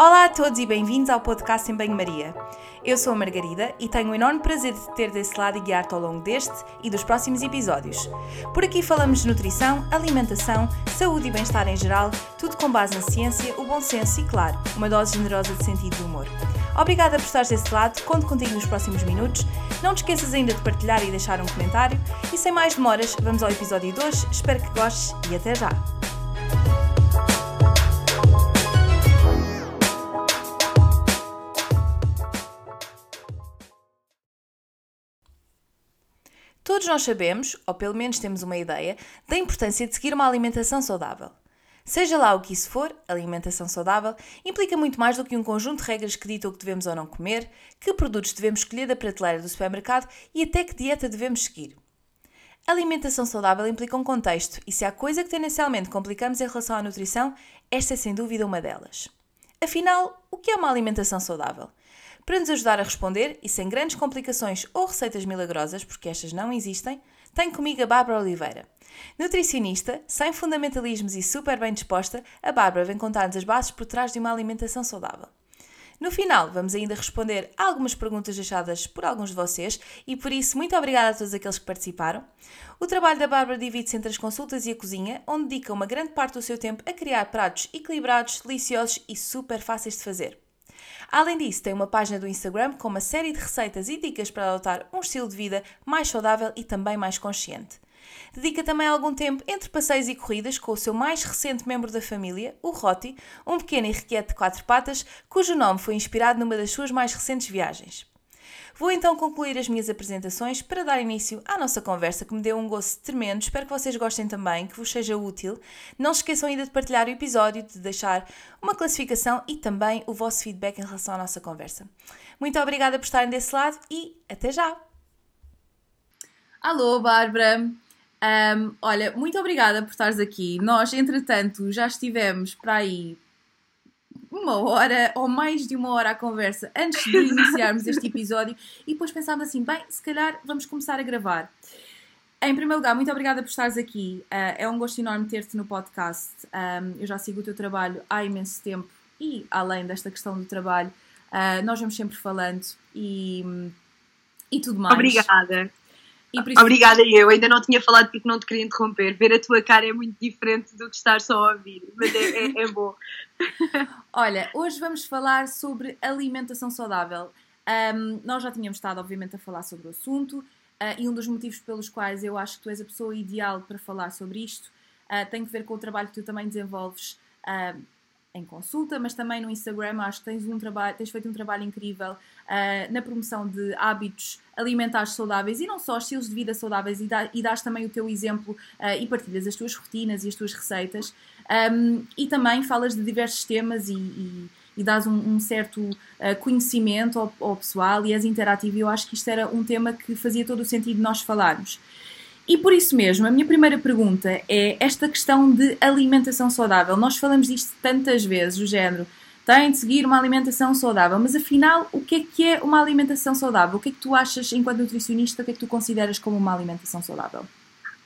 Olá a todos e bem-vindos ao podcast em Banho-Maria. Eu sou a Margarida e tenho o enorme prazer de ter desse lado e guiar-te ao longo deste e dos próximos episódios. Por aqui falamos de nutrição, alimentação, saúde e bem-estar em geral, tudo com base na ciência, o bom senso e, claro, uma dose generosa de sentido de humor. Obrigada por estares desse lado, conto contigo nos próximos minutos. Não te esqueças ainda de partilhar e deixar um comentário. E sem mais demoras, vamos ao episódio de hoje. Espero que gostes e até já! Todos nós sabemos, ou pelo menos temos uma ideia, da importância de seguir uma alimentação saudável. Seja lá o que isso for, alimentação saudável implica muito mais do que um conjunto de regras que ditam o que devemos ou não comer, que produtos devemos escolher da prateleira do supermercado e até que dieta devemos seguir. alimentação saudável implica um contexto e se há coisa que tendencialmente complicamos em relação à nutrição, esta é sem dúvida uma delas. Afinal, o que é uma alimentação saudável? Para nos ajudar a responder, e sem grandes complicações ou receitas milagrosas, porque estas não existem, tenho comigo a Bárbara Oliveira. Nutricionista, sem fundamentalismos e super bem disposta, a Bárbara vem contar-nos as bases por trás de uma alimentação saudável. No final, vamos ainda responder algumas perguntas deixadas por alguns de vocês e por isso, muito obrigada a todos aqueles que participaram. O trabalho da Bárbara divide-se entre as consultas e a cozinha, onde dedica uma grande parte do seu tempo a criar pratos equilibrados, deliciosos e super fáceis de fazer. Além disso, tem uma página do Instagram com uma série de receitas e dicas para adotar um estilo de vida mais saudável e também mais consciente. Dedica também algum tempo entre passeios e corridas com o seu mais recente membro da família, o Roti, um pequeno irrequieto de quatro patas, cujo nome foi inspirado numa das suas mais recentes viagens. Vou então concluir as minhas apresentações para dar início à nossa conversa que me deu um gosto tremendo. Espero que vocês gostem também, que vos seja útil. Não se esqueçam ainda de partilhar o episódio, de deixar uma classificação e também o vosso feedback em relação à nossa conversa. Muito obrigada por estarem desse lado e até já! Alô, Bárbara! Um, olha, muito obrigada por estares aqui. Nós, entretanto, já estivemos para aí uma hora ou mais de uma hora à conversa antes de iniciarmos este episódio e depois pensámos assim: bem, se calhar vamos começar a gravar. Em primeiro lugar, muito obrigada por estares aqui. Uh, é um gosto enorme ter-te no podcast. Um, eu já sigo o teu trabalho há imenso tempo e, além desta questão do trabalho, uh, nós vamos sempre falando e, e tudo mais. Obrigada. Isso... Obrigada, eu ainda não tinha falado porque não te queria interromper. Ver a tua cara é muito diferente do que estar só a ouvir, mas é, é, é bom. Olha, hoje vamos falar sobre alimentação saudável. Um, nós já tínhamos estado, obviamente, a falar sobre o assunto uh, e um dos motivos pelos quais eu acho que tu és a pessoa ideal para falar sobre isto uh, tem a ver com o trabalho que tu também desenvolves. Uh, em consulta, mas também no Instagram acho que tens, um trabalho, tens feito um trabalho incrível uh, na promoção de hábitos alimentares saudáveis e não só estilos de vida saudáveis e, dá, e dás também o teu exemplo uh, e partilhas as tuas rotinas e as tuas receitas um, e também falas de diversos temas e, e, e dás um, um certo uh, conhecimento ao, ao pessoal e és interativo e eu acho que isto era um tema que fazia todo o sentido nós falarmos. E por isso mesmo, a minha primeira pergunta é esta questão de alimentação saudável. Nós falamos disto tantas vezes, o género tem de seguir uma alimentação saudável, mas afinal, o que é que é uma alimentação saudável? O que é que tu achas, enquanto nutricionista, o que é que tu consideras como uma alimentação saudável?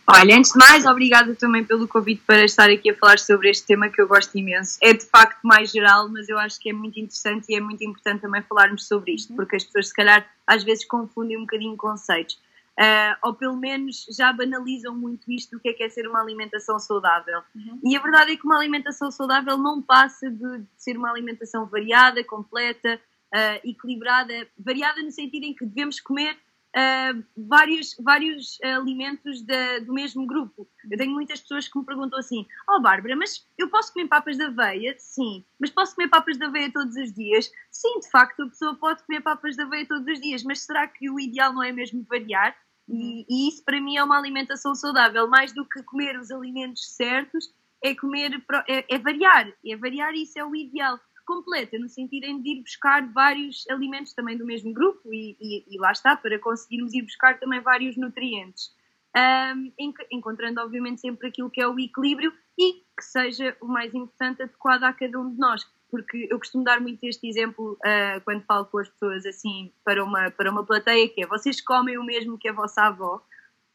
Olha, antes de mais, obrigada também pelo convite para estar aqui a falar sobre este tema que eu gosto imenso. É de facto mais geral, mas eu acho que é muito interessante e é muito importante também falarmos sobre isto, uhum. porque as pessoas, se calhar, às vezes confundem um bocadinho conceitos uh, ou pelo menos já banalizam muito isto do que é, que é ser uma alimentação saudável. Uhum. E a verdade é que uma alimentação saudável não passa de, de ser uma alimentação variada, completa, uh, equilibrada, variada no sentido em que devemos comer Uh, vários, vários alimentos da, do mesmo grupo. Eu tenho muitas pessoas que me perguntam assim: Oh, Bárbara, mas eu posso comer papas de aveia? Sim. Mas posso comer papas de aveia todos os dias? Sim, de facto, a pessoa pode comer papas de aveia todos os dias, mas será que o ideal não é mesmo variar? E, e, isso para mim é uma alimentação saudável, mais do que comer os alimentos certos, é comer, é, é variar, é variar isso é o ideal. Completa, no sentido de ir buscar vários alimentos também do mesmo grupo e, e, e lá está, para conseguirmos ir buscar também vários nutrientes. Um, encontrando obviamente sempre aquilo que é o equilíbrio e que seja o mais importante adequado a cada um de nós porque eu costumo dar muito este exemplo uh, quando falo com as pessoas assim para uma, para uma plateia, que é vocês comem o mesmo que a vossa avó.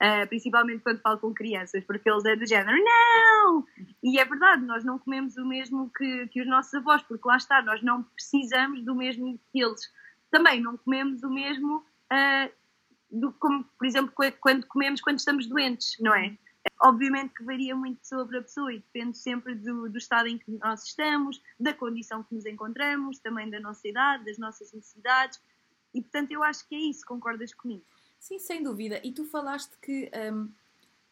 Uh, principalmente quando falo com crianças, porque eles é do género, não! E é verdade, nós não comemos o mesmo que, que os nossos avós, porque lá está, nós não precisamos do mesmo que eles. Também não comemos o mesmo uh, do como, por exemplo, quando comemos quando estamos doentes, não é? Obviamente que varia muito sobre a pessoa e depende sempre do, do estado em que nós estamos, da condição que nos encontramos, também da nossa idade, das nossas necessidades. E portanto, eu acho que é isso, concordas comigo? Sim, sem dúvida. E tu falaste que um,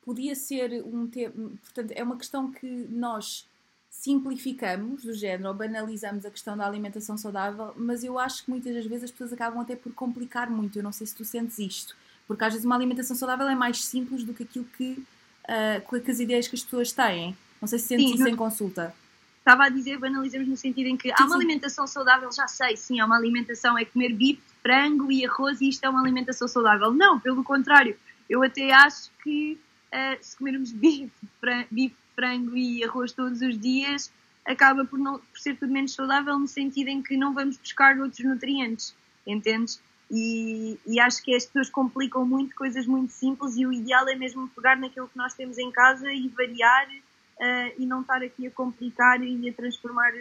podia ser um tema. Portanto, é uma questão que nós simplificamos do género ou banalizamos a questão da alimentação saudável, mas eu acho que muitas das vezes as pessoas acabam até por complicar muito. Eu não sei se tu sentes isto, porque às vezes uma alimentação saudável é mais simples do que aquilo que, uh, que as ideias que as pessoas têm. Não sei se sentes isso não... em consulta. Estava a dizer, banalizamos no sentido em que sim, há uma sim. alimentação saudável, já sei, sim, há uma alimentação é comer bife, frango e arroz e isto é uma alimentação saudável. Não, pelo contrário, eu até acho que uh, se comermos bife, bife frango e arroz todos os dias, acaba por, não, por ser tudo menos saudável no sentido em que não vamos buscar outros nutrientes, entendes? E, e, acho que as pessoas complicam muito coisas muito simples e o ideal é mesmo pegar naquilo que nós temos em casa e variar uh, e não estar aqui a complicar e a transformar,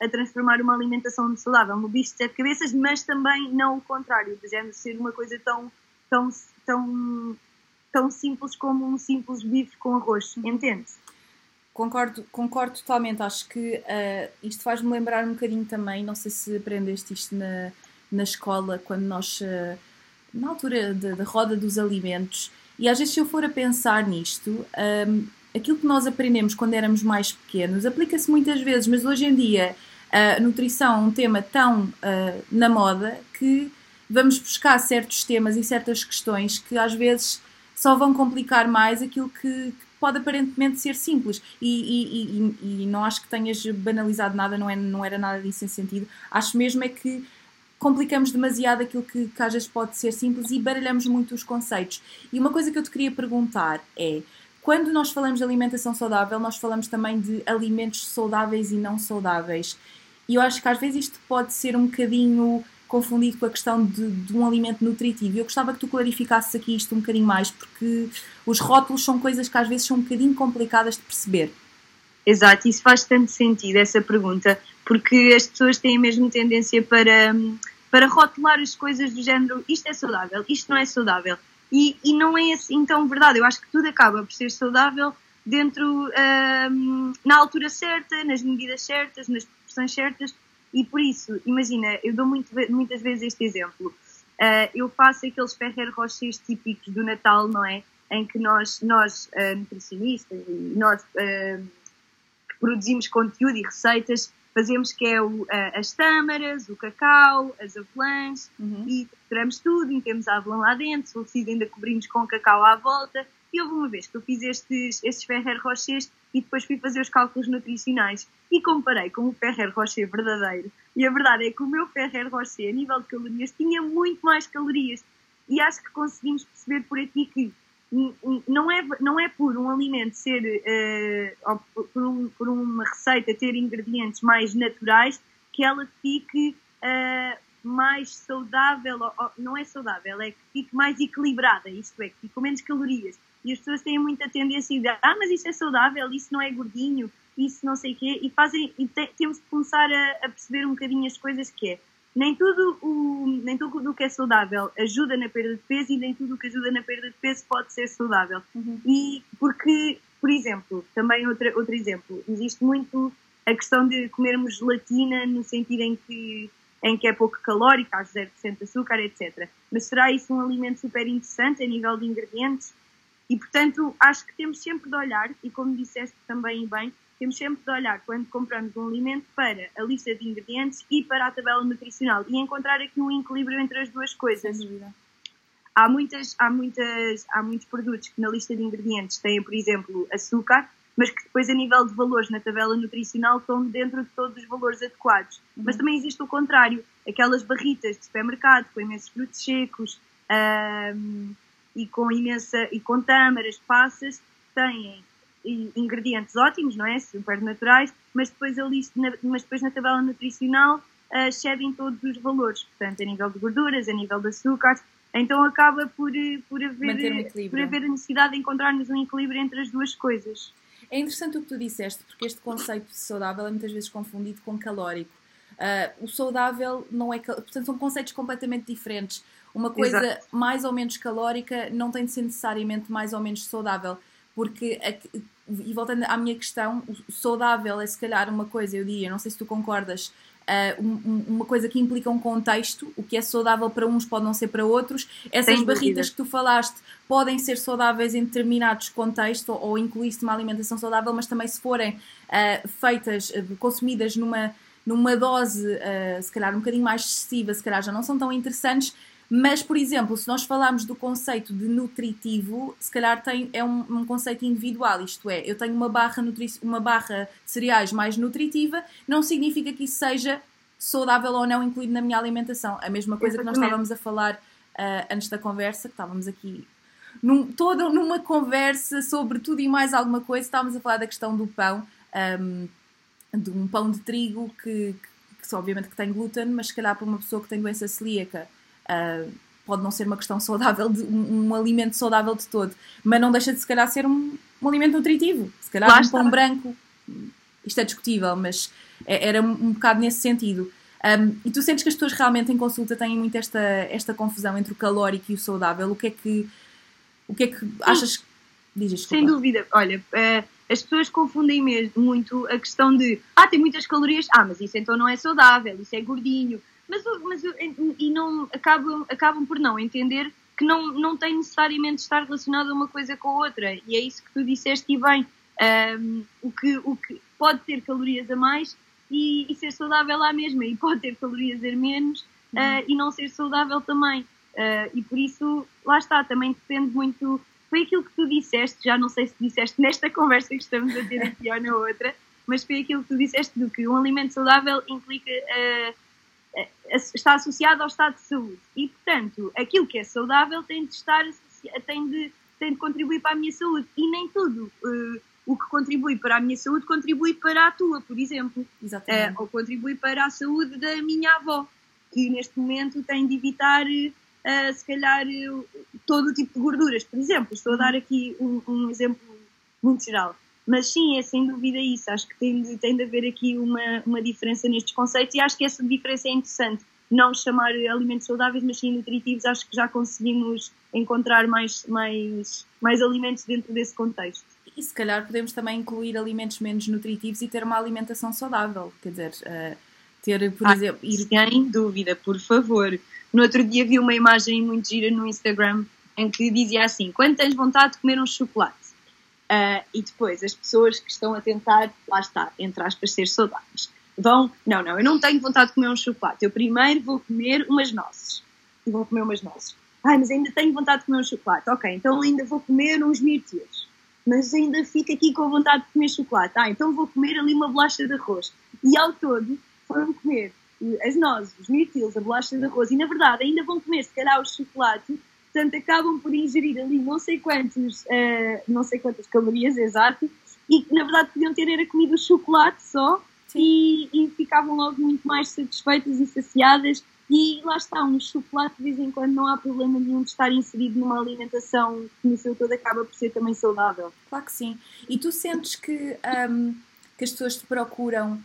a transformar uma alimentação saudável no bicho de sete cabeças, mas também não o contrário, de ser uma coisa tão, tão, tão, tão simples como um simples bife com arroz, entende? Concordo, concordo totalmente. Acho que uh, isto faz-me lembrar um bocadinho também, não sei se aprendeste isto na, na escola, quando nós, uh, na altura da roda dos alimentos, e às vezes se eu for a pensar nisto, um, aquilo que nós aprendemos quando éramos mais pequenos aplica-se muitas vezes, mas hoje em dia a nutrição é um tema tão uh, na moda que vamos buscar certos temas e certas questões que às vezes só vão complicar mais aquilo que, pode aparentemente ser simples e, e, e, e, não acho que tenhas banalizado nada, não, é, não era nada disso em sentido. Acho mesmo é que complicamos demasiado aquilo que, que às vezes pode ser simples e baralhamos muito os conceitos. E uma coisa que eu te queria perguntar é, quando nós falamos de alimentação saudável, nós falamos também de alimentos saudáveis e não saudáveis. E eu acho que às vezes isto pode ser um bocadinho confundido com a questão de, de, um alimento nutritivo. Eu gostava que tu clarificasses aqui isto um bocadinho mais, porque os rótulos são coisas que às vezes são um bocadinho complicadas de perceber. Exato, isso faz tanto sentido, essa pergunta, porque as pessoas têm mesmo tendência para, para rotular as coisas do género isto é saudável, isto não é saudável. E, e não é assim tão verdade. Eu acho que tudo acaba por ser saudável dentro, um, na altura certa, nas medidas certas, nas proporções certas e por isso, imagina, eu dou muito, muitas vezes este exemplo. Uh, eu faço aqueles Ferrer Rochers típicos do Natal, não é? Em que nós, nós uh, nutricionistas, nós uh, produzimos conteúdo e receitas, fazemos que é o, as tâmaras, o cacau, as avelãs, uhum. e tiramos tudo, metemos a avelã lá dentro, se for preciso ainda cobrimos com cacau à volta. E houve uma vez que eu fiz estes, estes Ferrer Rochers e depois fui fazer os cálculos nutricionais e comparei com o Ferrer Rocher verdadeiro. E a verdade é que o meu Ferrer Rocher, a nível de calorias, tinha muito mais calorias. E acho que conseguimos perceber por aqui que não é, não é por um alimento ser, uh, por, um, por, uma receita ter ingredientes mais naturais que ela fique uh, mais saudável, ou, não é saudável, é que fique mais equilibrada, isto é, que fique com menos calorias. E as pessoas têm muita tendência a dizer, ah, mas isso é saudável, isso não é gordinho, isso não sei o quê, e, fazem, e te, temos que começar a, a, perceber um bocadinho as coisas que é. Nem tudo o nem tudo o que é saudável ajuda na perda de peso e nem tudo o que ajuda na perda de peso pode ser saudável. Uhum. E porque, por exemplo, também outro, outro exemplo, existe muito a questão de comermos gelatina no sentido em que em que é pouco calórica, há 0% de açúcar, etc. Mas será isso um alimento super interessante a nível de ingredientes? E, portanto, acho que temos sempre de olhar, e como disseste também bem, temos sempre de olhar quando compramos um alimento para a lista de ingredientes e para a tabela nutricional e encontrar aqui um equilíbrio entre as duas coisas. Há, muitas, há, muitas, há muitos produtos que na lista de ingredientes têm, por exemplo, açúcar, mas que depois, a nível de valores na tabela nutricional, estão dentro de todos os valores adequados. Uhum. Mas também existe o contrário, aquelas barritas de supermercado com imensos frutos secos e com imensa e com tâmaras, passas, têm ingredientes ótimos, não é? Super naturais, mas depois, ali, mas depois na tabela nutricional uh, excedem todos os valores, portanto, a nível de gorduras, a nível de açúcares, Então acaba por, por, haver, um por haver a necessidade de encontrarmos um equilíbrio entre as duas coisas. É interessante o que tu disseste, porque este conceito de saudável é muitas vezes confundido com calórico. Uh, o saudável não é. Portanto, são conceitos completamente diferentes. Uma coisa Exato. mais ou menos calórica não tem de ser necessariamente mais ou menos saudável, porque, e voltando à minha questão, o saudável é se calhar uma coisa, eu diria, não sei se tu concordas, uh, um, uma coisa que implica um contexto, o que é saudável para uns pode não ser para outros. Essas barritas que tu falaste podem ser saudáveis em determinados contextos ou, ou incluir-se uma alimentação saudável, mas também se forem uh, feitas, uh, consumidas numa, numa dose, se calhar um bocadinho mais excessiva, se calhar já não são tão interessantes. Mas, por exemplo, se nós falarmos do conceito de nutritivo, se calhar tem, é um, um conceito individual, isto é, eu tenho uma barra, nutri uma barra de cereais mais nutritiva, não significa que isso seja saudável ou não incluído na minha alimentação. A mesma coisa que nós estávamos a falar uh, antes da conversa, que estávamos aqui num, toda numa conversa sobre tudo e mais alguma coisa, estávamos a falar da questão do pão, um, de um pão de trigo que, que, que obviamente que tem glúten, mas se calhar para uma pessoa que tem doença celíaca Uh, pode não ser uma questão saudável, de, um, um, alimento saudável de todo, mas não deixa de se calhar ser um, um alimento nutritivo. Se calhar Lá um pão branco, isto é discutível, mas é, era um bocado nesse sentido. Um, e tu sentes que as pessoas realmente em consulta têm muito esta, esta confusão entre o calórico e o saudável? O que é que, o que, é que achas? Diz, Sem dúvida. Olha, uh, as pessoas confundem mesmo muito a questão de ah, tem muitas calorias, ah, mas isso então não é saudável, isso é gordinho, mas, mas e não acabam, acabam por não entender que não, não tem necessariamente de estar relacionado uma coisa com a outra. E é isso que tu disseste e bem. Um, o, que, o que pode ter calorias a mais e, e, ser saudável lá mesma, e pode ter calorias a menos uhum. uh, e não ser saudável também. Uh, e por isso, lá está, também depende muito. Foi aquilo que tu disseste, já não sei se disseste nesta conversa que estamos a ter aqui ou na outra, mas foi aquilo que tu disseste do que um alimento saudável implica. Uh, está associado ao estado de saúde. E, portanto, aquilo que é saudável tem de estar tem de, tem de contribuir para a minha saúde. E nem tudo uh, o que contribui para a minha saúde contribui para a tua, por exemplo. Uh, ou contribui para a saúde da minha avó, que neste momento tem de evitar, uh, se calhar, todo o tipo de gorduras. Por exemplo, estou a dar aqui um, um exemplo muito geral. Mas sim, é sem dúvida isso. Acho que tem de, tem de haver aqui uma, uma diferença nestes conceitos e acho que essa diferença é interessante. Não chamar alimentos saudáveis, mas sim nutritivos. Acho que já conseguimos encontrar mais, mais, mais alimentos dentro desse contexto. E se calhar podemos também incluir alimentos menos nutritivos e ter uma alimentação saudável. Quer dizer, uh, ter, por ah, exemplo. Ir... Sem dúvida, por favor. No outro dia vi uma imagem muito gira no Instagram em que dizia assim: quando tens vontade de comer um chocolate? Uh, e depois as pessoas que estão a tentar, lá está, entre aspas, ser saudáveis, vão, não, não, eu não tenho vontade de comer um chocolate, eu primeiro vou comer umas nozes. E vou comer umas nozes. Ai, mas ainda tenho vontade de comer um chocolate. Ok, então ainda vou comer uns mirtilos. Mas ainda fico aqui com vontade de comer chocolate. Ah, então vou comer ali uma bolacha de arroz. E ao todo foram comer as nozes, os mirtilos, a bolacha de arroz. E na verdade ainda vão comer, se calhar, o chocolate portanto acabam por ingerir ali não sei quantos, uh, não sei quantas calorias, exato, e que na verdade podiam ter era comido chocolate só e, e, ficavam logo muito mais satisfeitas e saciadas e lá está, um chocolate de vez em quando não há problema nenhum de estar inserido numa alimentação que no seu todo acaba por ser também saudável. Claro que sim. E tu sentes que, um, que as pessoas te procuram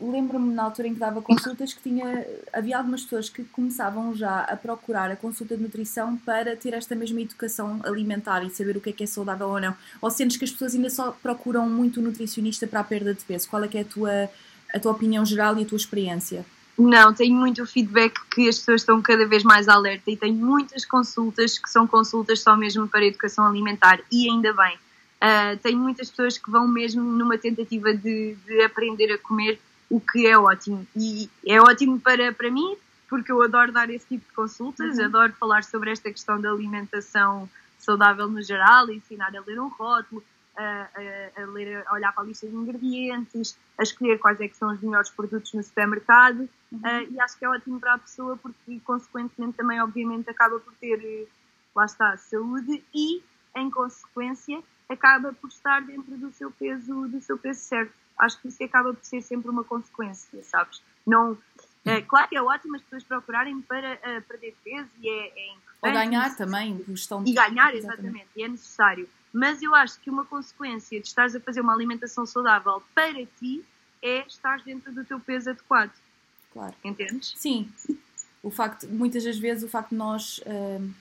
lembro-me na altura em que dava consultas que tinha havia algumas pessoas que começavam já a procurar a consulta de nutrição para ter esta mesma educação alimentar e saber o que é que é saudável ou não. Ou sentes que as pessoas ainda só procuram muito o nutricionista para a perda de peso? Qual é que é a tua, a tua opinião geral e a tua experiência? Não, tenho muito feedback que as pessoas estão cada vez mais alerta e tenho muitas consultas que são consultas só mesmo para educação alimentar e ainda bem Uh, tenho muitas pessoas que vão mesmo numa tentativa de, de, aprender a comer, o que é ótimo. E é ótimo para, para mim, porque eu adoro dar esse tipo de consultas, uhum. adoro falar sobre esta questão da alimentação saudável no geral, ensinar a ler um rótulo, a, a, a, ler, a olhar para a lista de ingredientes, a escolher quais é que são os melhores produtos no supermercado. Uhum. Uh, e acho que é ótimo para a pessoa porque, consequentemente, também, obviamente, acaba por ter, eh, lá está, saúde e, em consequência, acaba por estar dentro do seu peso, do seu peso certo. Acho que isso acaba por ser sempre uma consequência, sabes? Não, é, claro que é ótimo as pessoas procurarem para uh, perder peso e é, é Ou ganhar também, gestão de... E ganhar, exatamente, exatamente, e é necessário. Mas eu acho que uma consequência de estares a fazer uma alimentação saudável para ti é estar dentro do teu peso adequado. Claro. Entendes? Sim. O facto, muitas das vezes, o facto de nós uh,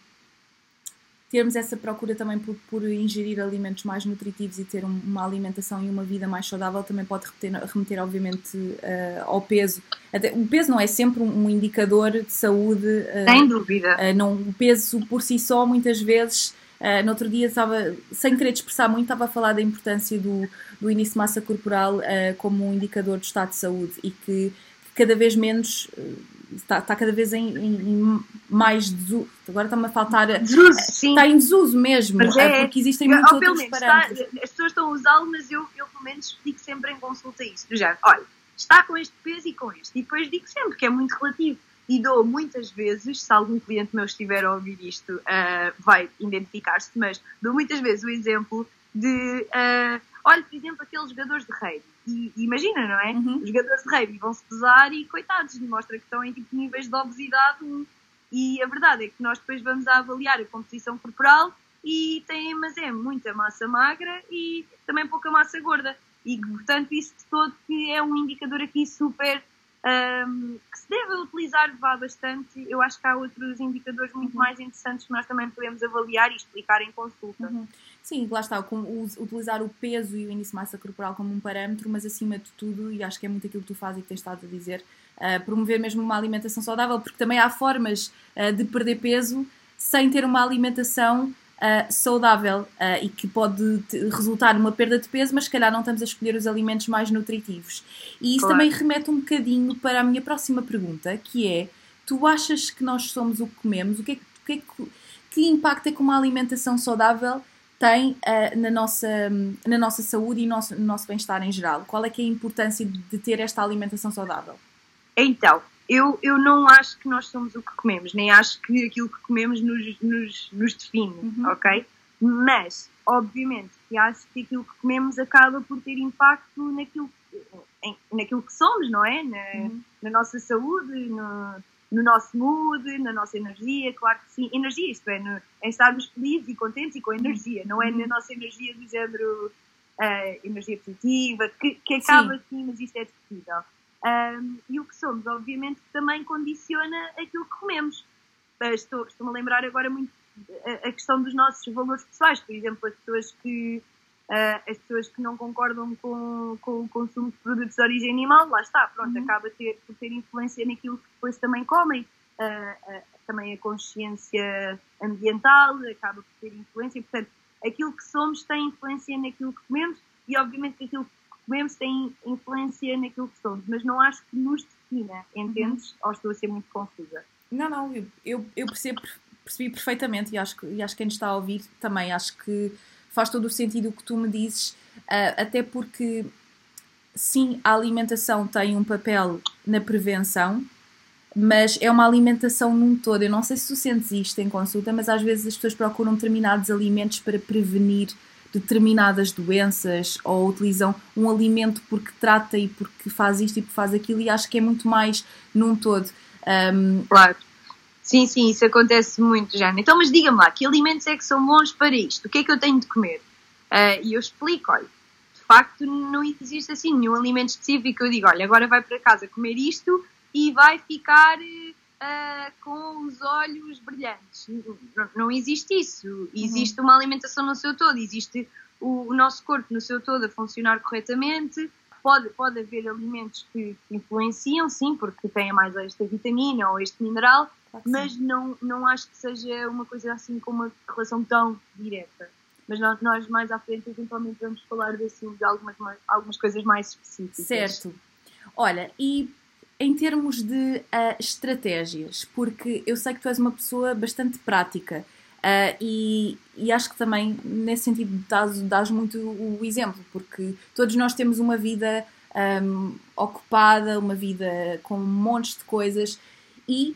termos essa procura também por, por, ingerir alimentos mais nutritivos e ter uma alimentação e uma vida mais saudável também pode remeter, remeter obviamente, uh, ao peso. Até, o peso não é sempre um, um indicador de saúde. Uh, Sem dúvida. não, o peso por si só, muitas vezes. Uh, no outro dia estava, sem querer expressar muito, estava a falar da importância do, do índice de massa corporal como um indicador de estado de saúde e que cada vez menos está, está cada vez em, em, em mais desuso. Agora está-me a faltar. Desuso, sim. Está em desuso mesmo, mas é, porque existem muitos outros menos, parâmetros. Está, as pessoas estão a usá-lo, mas eu, eu pelo menos explico sempre em consulta isso. Do género, olha, está com este peso e com este. E depois digo sempre que é muito relativo. E dou muitas vezes, se algum cliente meu estiver a ouvir isto, uh, vai identificar-se, mas dou muitas vezes o exemplo de, uh, olha, por exemplo, aqueles jogadores de rei e, imagina, não é? Uhum. Os jogadores de rugby vão-se pesar e, coitados, mostra que estão em tipo, níveis de obesidade. E a verdade é que nós depois vamos a avaliar a composição corporal e têm, mas é muita massa magra e também pouca massa gorda. E, portanto, isso de todo que é um indicador aqui super um, que se deve utilizar vá bastante. Eu acho que há outros indicadores muito uhum. mais interessantes que nós também podemos avaliar e explicar em consulta. Uhum. Sim, lá está, com, utilizar o peso e o índice de massa corporal como um parâmetro, mas acima de tudo, e acho que é muito aquilo que tu fazes e que tens estado a dizer, uh, promover mesmo uma alimentação saudável, porque também há formas uh, de perder peso sem ter uma alimentação uh, saudável uh, e que pode resultar numa perda de peso, mas se calhar não estamos a escolher os alimentos mais nutritivos. E isso claro. também remete um bocadinho para a minha próxima pergunta, que é: tu achas que nós somos o que comemos? O que, é, o que, é que, que impacto é que uma alimentação saudável tem uh, na, nossa, na nossa saúde e no nosso, no nosso bem-estar em geral? Qual é que é a importância de ter esta alimentação saudável? Então, eu, eu não acho que nós somos o que comemos, nem acho que aquilo que comemos nos, nos, nos define, uhum. ok? Mas, obviamente, que acho que aquilo que comemos acaba por ter impacto naquilo, em, naquilo que somos, não é? Na, uhum. na nossa saúde, no, no nosso mood, na nossa energia, claro que sim. Energia, isto é, no, em estarmos felizes e contentes e com energia, não é na uhum. nossa energia do género uh, energia positiva, que, que acaba sim. sim, mas isto é discutível. Um, e o que somos, obviamente, também condiciona aquilo que comemos. Uh, estou, estou-me a lembrar agora muito a, a, questão dos nossos valores pessoais, por exemplo, as pessoas que, uh, as pessoas que não concordam com, com o consumo de produtos de origem animal, lá está, pronto, uhum. acaba ter, por ter influência naquilo que depois também comem. Uh, também a consciência ambiental acaba por ter influência, portanto, aquilo que somos tem influência naquilo que comemos e, obviamente, aquilo que comemos tem influência naquilo que somos, mas não acho que nos defina, entendes? Uhum. Ou estou a ser muito confusa? Não, não, eu, eu percebo, percebi perfeitamente e acho, que, e acho que quem está a ouvir também, acho que faz todo o sentido o que tu me dizes, uh, até porque sim, a alimentação tem um papel na prevenção, mas é uma alimentação num todo. Eu não sei se tu sentes isto em consulta, mas às vezes as pessoas procuram determinados alimentos para prevenir determinadas doenças ou utilizam um alimento porque trata e porque faz isto e porque faz aquilo e acho que é muito mais num todo. Um... Claro. Sim, sim, isso acontece muito, Jana. Então, mas diga-me lá, que alimentos é que são bons para isto? O que é que eu tenho de comer? Uh, e eu explico, olha, de facto não existe assim nenhum alimento específico. Eu digo, olha, agora vai para casa comer isto e vai ficar uh, com os olhos brilhantes. Não, não, existe isso. Existe uhum. uma alimentação no seu todo, existe o, o, nosso corpo no seu todo a funcionar corretamente. Pode, pode haver alimentos que, que influenciam, sim, porque têm mais esta vitamina ou este mineral, claro mas não, não acho que seja uma coisa assim com uma relação tão direta. Mas nós, nós mais à frente, eventualmente, vamos falar de, assim, de algumas, algumas coisas mais específicas. Certo. Olha, e em termos de uh, estratégias, porque eu sei que tu és uma pessoa bastante prática uh, e, e, acho que também nesse sentido dás, dás muito o, exemplo, porque todos nós temos uma vida um, ocupada, uma vida com montes de coisas e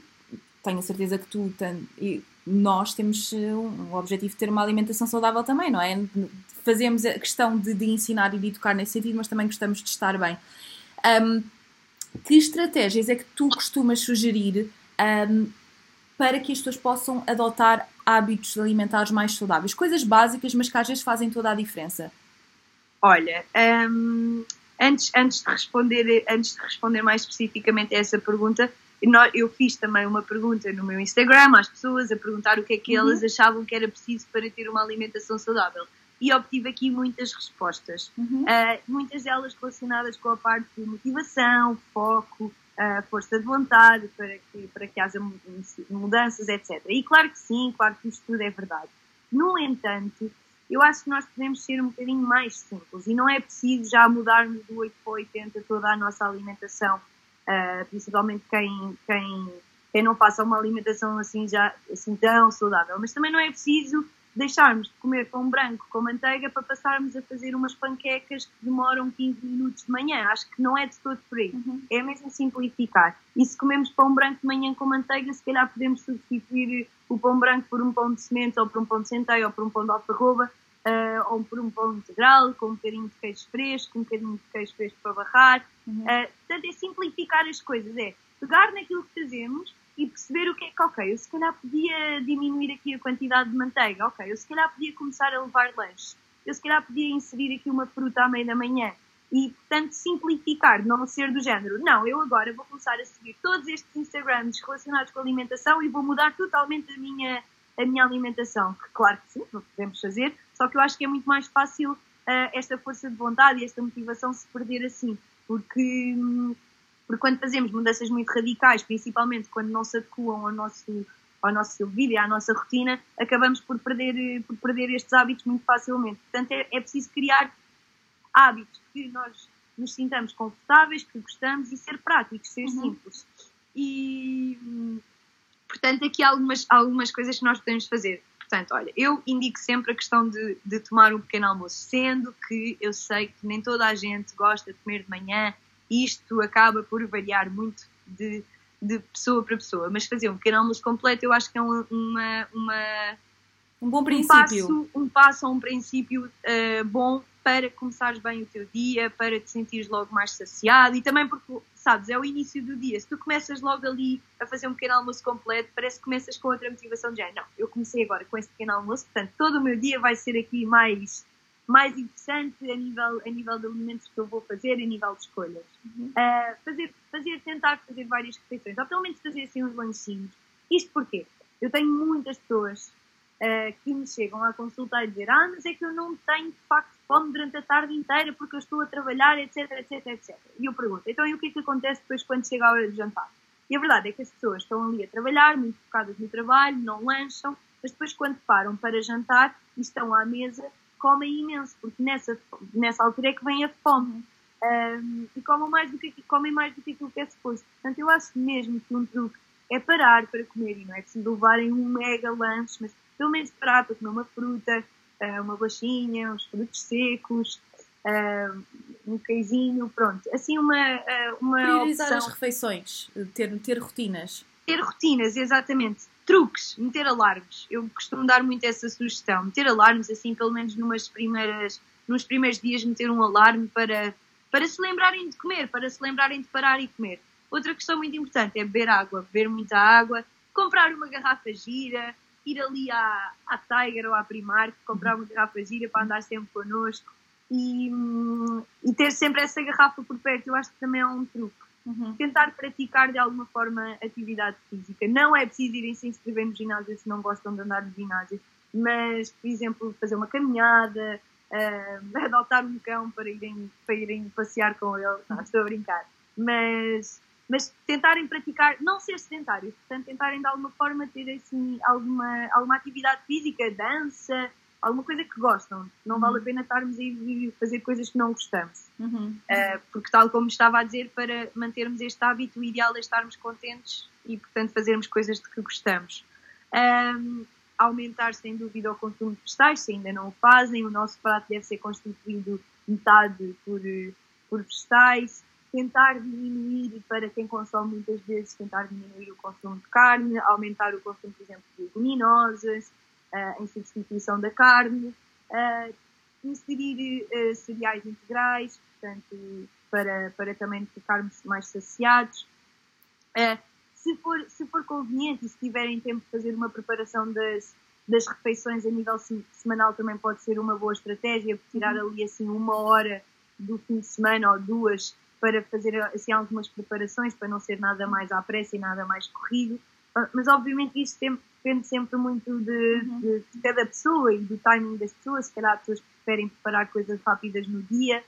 tenho a certeza que tu e nós temos um objetivo de ter uma alimentação saudável também, não é? Fazemos a questão de, de ensinar e de educar nesse sentido, mas também gostamos de estar bem. Um, que estratégias é que tu costumas sugerir um, para que as pessoas possam adotar hábitos alimentares mais saudáveis? Coisas básicas, mas que às vezes fazem toda a diferença. Olha, um, antes, antes, de responder, antes de responder mais especificamente a essa pergunta, eu fiz também uma pergunta no meu Instagram às pessoas a perguntar o que é que uhum. elas achavam que era preciso para ter uma alimentação saudável. E obtive aqui muitas respostas, uhum. uh, muitas delas relacionadas com a parte de motivação, foco, uh, força de vontade, para que, para que haja mudanças, etc. E claro que sim, claro que isto tudo é verdade. No entanto, eu acho que nós podemos ser um bocadinho mais simples e não é preciso já mudarmos do 8 para 80 toda a nossa alimentação, uh, principalmente quem, quem, quem não faça uma alimentação assim já assim tão saudável, mas também não é preciso deixarmos de comer pão branco com manteiga para passarmos a fazer umas panquecas que demoram 15 minutos de manhã. Acho que não é de todo por aí. Uhum. É mesmo simplificar. E se comemos pão branco de manhã com manteiga, se calhar podemos substituir o pão branco por um pão de semente, ou por um pão de centeio, ou por um pão de alfarroba, uh, ou por um pão integral, com um bocadinho de queijo fresco, um bocadinho de queijo fresco para barrar. Uhum. Uh, portanto, é simplificar as coisas. É pegar naquilo que fazemos e perceber o que é que, ok, eu se calhar podia diminuir aqui a quantidade de manteiga, ok, eu se calhar podia começar a levar lanche, eu se calhar podia inserir aqui uma fruta à meia da manhã e, portanto, simplificar, não ser do género, não, eu agora vou começar a seguir todos estes Instagrams relacionados com alimentação e vou mudar totalmente a minha, a minha alimentação, que claro que sim, podemos fazer, só que eu acho que é muito mais fácil uh, esta força de vontade e esta motivação se perder assim, porque hum, porque quando fazemos mudanças muito radicais, principalmente quando não se adequam ao nosso, ao nosso estilo de vida e à nossa rotina, acabamos por perder, por perder estes hábitos muito facilmente. Portanto, é, é preciso criar hábitos que nós nos sintamos confortáveis, que gostamos e ser práticos, ser uhum. simples. E, portanto, aqui há algumas, algumas coisas que nós podemos fazer. Portanto, olha, eu indico sempre a questão de, de tomar um pequeno almoço, sendo que eu sei que nem toda a gente gosta de comer de manhã isto acaba por variar muito de, de pessoa para pessoa, mas fazer um pequeno almoço completo eu acho que é uma, uma, uma um bom princípio. Um passo, um passo um princípio uh, bom para começares bem o teu dia, para te sentires logo mais saciado e também porque, sabes, é o início do dia. Se tu começas logo ali a fazer um pequeno almoço completo, parece que começas com outra motivação de não, eu comecei agora com esse pequeno almoço, portanto todo o meu dia vai ser aqui mais mais interessante a nível, a nível de alimentos que eu vou fazer, a nível de escolhas. Uhum. Uh, fazer, fazer, tentar fazer várias refeições, ou pelo menos fazer assim uns lanchinhos. Isto porquê? Eu tenho muitas pessoas uh, que me chegam a consultar e dizer ah, mas é que eu não tenho de facto fome durante a tarde inteira porque eu estou a trabalhar, etc, etc, etc. E eu pergunto, então e o que é que acontece depois quando chega a hora de jantar? E a verdade é que as pessoas estão ali a trabalhar, muito focadas no trabalho, não lancham, mas depois quando param para jantar e estão à mesa, comem imenso, porque nessa, nessa altura é que vem a fome. Um, e comem mais, do que, comem mais do que aquilo que é suposto. Portanto, eu acho mesmo que um truque é parar para comer e não é preciso levarem um mega lanche, mas pelo menos parar para comer uma fruta, ah, uma bolachinha, uns frutos secos, um queijinho, pronto. Assim, uma. Ah, uma Priorizar opção. as refeições, ter, ter rotinas. Ter rotinas, exatamente truques, meter alarmes. Eu costumo dar muito essa sugestão. Meter alarmes, assim, pelo menos numas primeiras, nos primeiros dias, meter um alarme para, para se lembrarem de comer, para se lembrarem de parar e comer. Outra questão muito importante é beber água, beber muita água, comprar uma garrafa gira, ir ali à, à Tiger ou à Primark, comprar uma garrafa gira para andar sempre connosco e, e ter sempre essa garrafa por perto. Eu acho que também é um truque Uhum. Tentar praticar de alguma forma atividade física. Não é preciso irem se inscrever no ginásio se não gostam de andar no ginásio, mas, por exemplo, fazer uma caminhada, uh, adotar um cão para irem, para irem passear com ele. Não, estou a brincar. Mas, mas tentarem praticar, não ser sedentários, portanto, tentarem de alguma forma ter assim, alguma, alguma atividade física, dança, alguma coisa que gostam. Não uhum. vale a pena estarmos a fazer coisas que não gostamos. Uhum. Uh, porque, tal como estava a dizer, para mantermos este hábito, o ideal é estarmos contentes e, portanto, fazermos coisas de que gostamos. Um, aumentar, sem dúvida, o consumo de vegetais, se ainda não o fazem. O nosso prato deve ser constituído metade por, por vegetais. Tentar diminuir, para quem consome muitas vezes, tentar diminuir o consumo de carne, aumentar o consumo, por exemplo, de leguminosas, uh, em substituição da carne, uh, inserir uh, cereais integrais, portanto, para, para também ficarmos mais saciados, se for, se for conveniente e se tiverem tempo de fazer uma preparação das, das refeições a nível semanal também pode ser uma boa estratégia, tirar uhum. ali assim uma hora do fim de semana ou duas para fazer assim algumas preparações para não ser nada mais à pressa e nada mais corrido. Ah, mas obviamente isso depende sempre muito de, uhum. de, de, cada pessoa e do timing das pessoas. Se calhar há pessoas que preferem preparar coisas rápidas no dia.